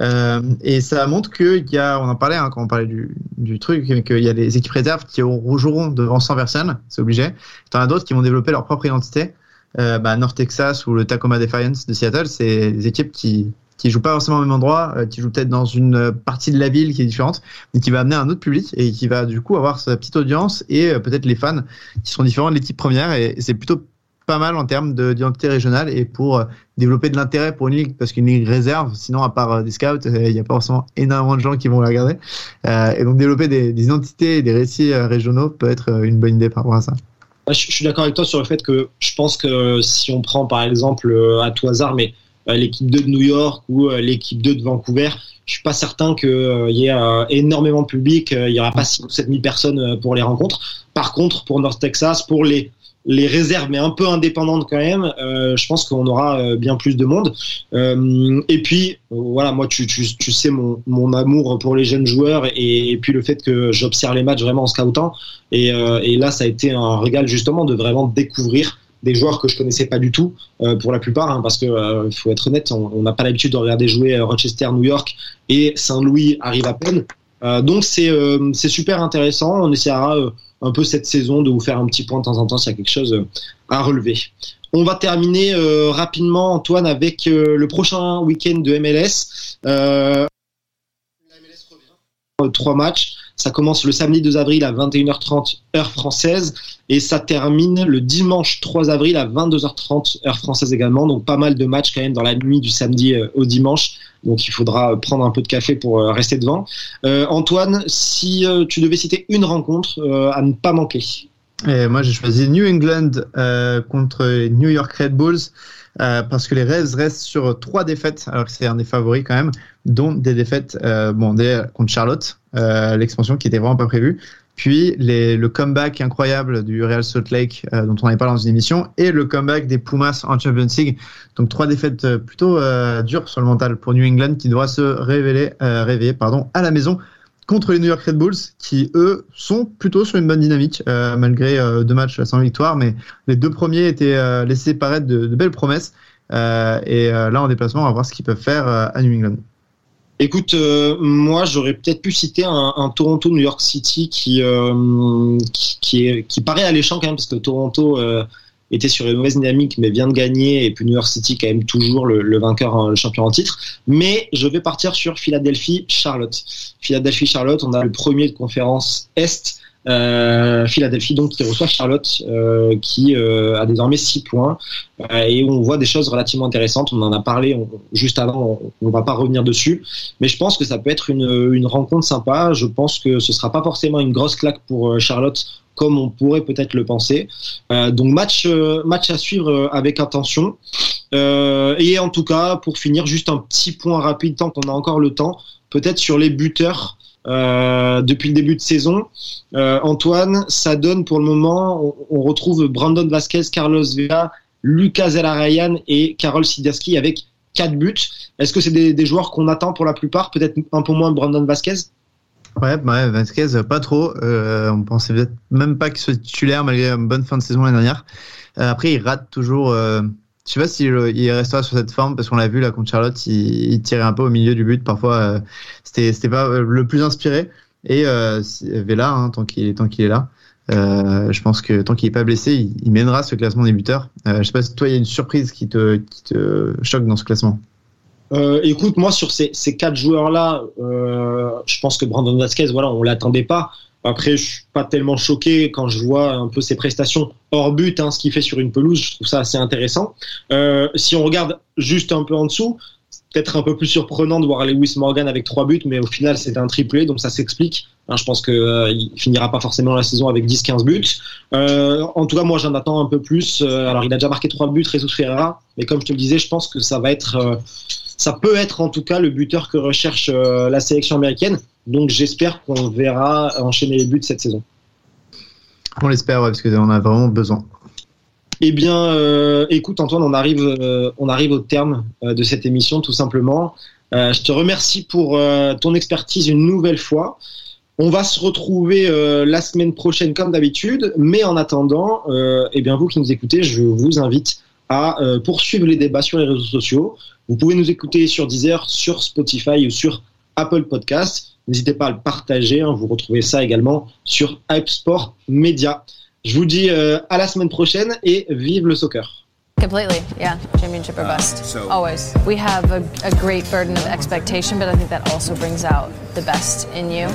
Euh, et ça montre qu'il y a, on en parlait hein, quand on parlait du, du truc, qu'il y a des équipes réserves qui joueront devant 100 personnes, c'est obligé. T'en as d'autres qui vont développer leur propre identité. Euh, bah, North Texas ou le Tacoma Defiance de Seattle, c'est des équipes qui, qui joue pas forcément au même endroit, euh, qui joue peut-être dans une partie de la ville qui est différente, mais qui va amener un autre public et qui va du coup avoir sa petite audience et euh, peut-être les fans qui sont différents de l'équipe première. Et c'est plutôt pas mal en termes d'identité régionale et pour euh, développer de l'intérêt pour une ligue parce qu'une ligue réserve sinon à part des scouts il n'y a pas forcément énormément de gens qui vont la regarder. Et donc développer des, des, identités et des récits régionaux peut être une bonne idée par rapport à ça. Je, suis d'accord avec toi sur le fait que je pense que si on prend par exemple à tout hasard mais euh, l'équipe 2 de New York ou euh, l'équipe 2 de Vancouver, je suis pas certain qu'il euh, y ait énormément de public. Il y aura pas 6 ou 7 000 personnes pour les rencontres. Par contre, pour North Texas, pour les les réserves, mais un peu indépendantes quand même, euh, je pense qu'on aura euh, bien plus de monde. Euh, et puis, voilà, moi, tu, tu, tu sais mon, mon, amour pour les jeunes joueurs et, et puis le fait que j'observe les matchs vraiment en scoutant. Et, et, là, ça a été un régal justement de vraiment découvrir des joueurs que je connaissais pas du tout pour la plupart, hein, parce que faut être honnête, on n'a pas l'habitude de regarder jouer Rochester, New York et Saint-Louis arrive à peine. donc c'est c'est super intéressant. On essaiera un peu cette saison, de vous faire un petit point de temps en temps s'il y a quelque chose euh, à relever. On va terminer euh, rapidement, Antoine, avec euh, le prochain week-end de MLS. Trois matchs. Ça commence le samedi 2 avril à 21h30 heure française et ça termine le dimanche 3 avril à 22h30 heure française également. Donc pas mal de matchs quand même dans la nuit du samedi au dimanche. Donc il faudra prendre un peu de café pour euh, rester devant. Euh, Antoine, si euh, tu devais citer une rencontre à ne pas manquer. Et moi j'ai choisi New England contre New York Red Bulls. Parce que les Reds restent sur trois défaites, alors que c'est un des favoris quand même, dont des défaites bon, contre Charlotte, l'expansion qui était vraiment pas prévue, puis le comeback incroyable du Real Salt Lake, euh, dont on avait parlé dans une émission, et le comeback des Pumas en Champions League. Donc trois défaites euh, plutôt euh, dures sur le mental pour New England, qui doit se révéler, réveiller pardon, à la maison contre les New York Red Bulls, qui eux sont plutôt sur une bonne dynamique, malgré deux matchs sans victoire. Mais les deux premiers étaient laissés paraître de, belles promesses. et là, en déplacement, on va voir ce qu'ils peuvent faire à New England. Écoute, euh, moi j'aurais peut-être pu citer un, un Toronto New York City qui euh, qui, qui, est, qui paraît alléchant quand même parce que Toronto euh, était sur une mauvaise dynamique mais vient de gagner et puis New York City quand même toujours le, vainqueur, hein, le champion en titre. Mais je vais partir sur Philadelphie Charlotte. Philadelphie Charlotte, on a le premier de conférence Est euh, Philadelphie donc qui reçoit Charlotte euh, qui euh, a désormais 6 points. Euh, et on voit des choses relativement intéressantes. On en a parlé juste avant on, va pas revenir dessus. Mais je pense que ça peut être une, une rencontre sympa. Je pense que ce sera pas forcément une grosse claque pour Charlotte comme on pourrait peut-être le penser. Donc match match à suivre avec attention. Et en tout cas pour finir juste un petit point rapide tant qu'on a encore le temps. Peut-être sur les buteurs euh, depuis le début de saison. Euh, Antoine, ça donne pour le moment, on, retrouve Brandon Vasquez, Carlos Vela, Lucas Zelarayan et Carol Siderski avec quatre buts. Est-ce que c'est des, joueurs qu'on attend pour la plupart Peut-être un peu moins Brandon Vasquez? Ouais, ouais, Vasquez, pas trop. Euh, on pensait même pas qu'il soit titulaire malgré une bonne fin de saison l'année dernière. après, il rate toujours je sais pas s'il il restera sur cette forme parce qu'on l'a vu là contre Charlotte, il, tirait un peu au milieu du but. Parfois, euh, c'était c'était pas euh, le plus inspiré. Et euh, Vela, hein, tant qu'il tant qu'il est là, euh, je pense que tant qu'il est pas blessé, il, mènera ce classement des buteurs. Euh, je sais pas si toi il y a une surprise qui te qui te choque dans ce classement. Euh, écoute, moi sur ces, ces quatre joueurs-là, euh, je pense que Brandon Vasquez, voilà, on l'attendait pas. Après, je suis pas tellement choqué quand je vois un peu ses prestations hors but, hein, ce qu'il fait sur une pelouse. Je trouve ça assez intéressant. Euh, si on regarde juste un peu en dessous, peut-être un peu plus surprenant de voir Lewis Morgan avec trois buts, mais au final, c'est un triplé, donc ça s'explique. Hein, je pense qu'il euh, finira pas forcément la saison avec 10-15 buts. Euh, en tout cas, moi, j'en attends un peu plus. Euh, alors, il a déjà marqué trois buts, Jesus Ferreira, mais comme je te le disais, je pense que ça va être, euh, ça peut être en tout cas le buteur que recherche la sélection américaine. Donc j'espère qu'on verra enchaîner les buts cette saison. On l'espère, ouais, parce qu'on a vraiment besoin. Eh bien, euh, écoute Antoine, on arrive, euh, on arrive au terme euh, de cette émission tout simplement. je te remercie pour ton expertise une nouvelle fois. On va se retrouver la semaine prochaine comme d'habitude, mais en attendant, eh bien vous qui nous écoutez, je vous invite à poursuivre les débats sur les réseaux sociaux. Vous pouvez nous écouter sur Deezer, sur Spotify ou sur Apple Podcasts. N'hésitez pas à le partager. Hein. vous retrouvez ça également sur Hype Sport Media. Je vous dis euh, à la semaine prochaine et vive le soccer. Completely, yeah. Championship or bust. So Always. We have a, a, great burden of expectation, but I think that also brings out the best in you.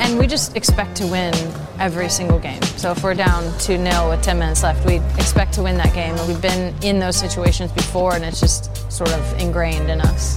And we just expect to win every single game. So if we're down 2 0 with 10 minutes left, we expect to win that game. And we've been in those situations before, and it's just sort of ingrained in us.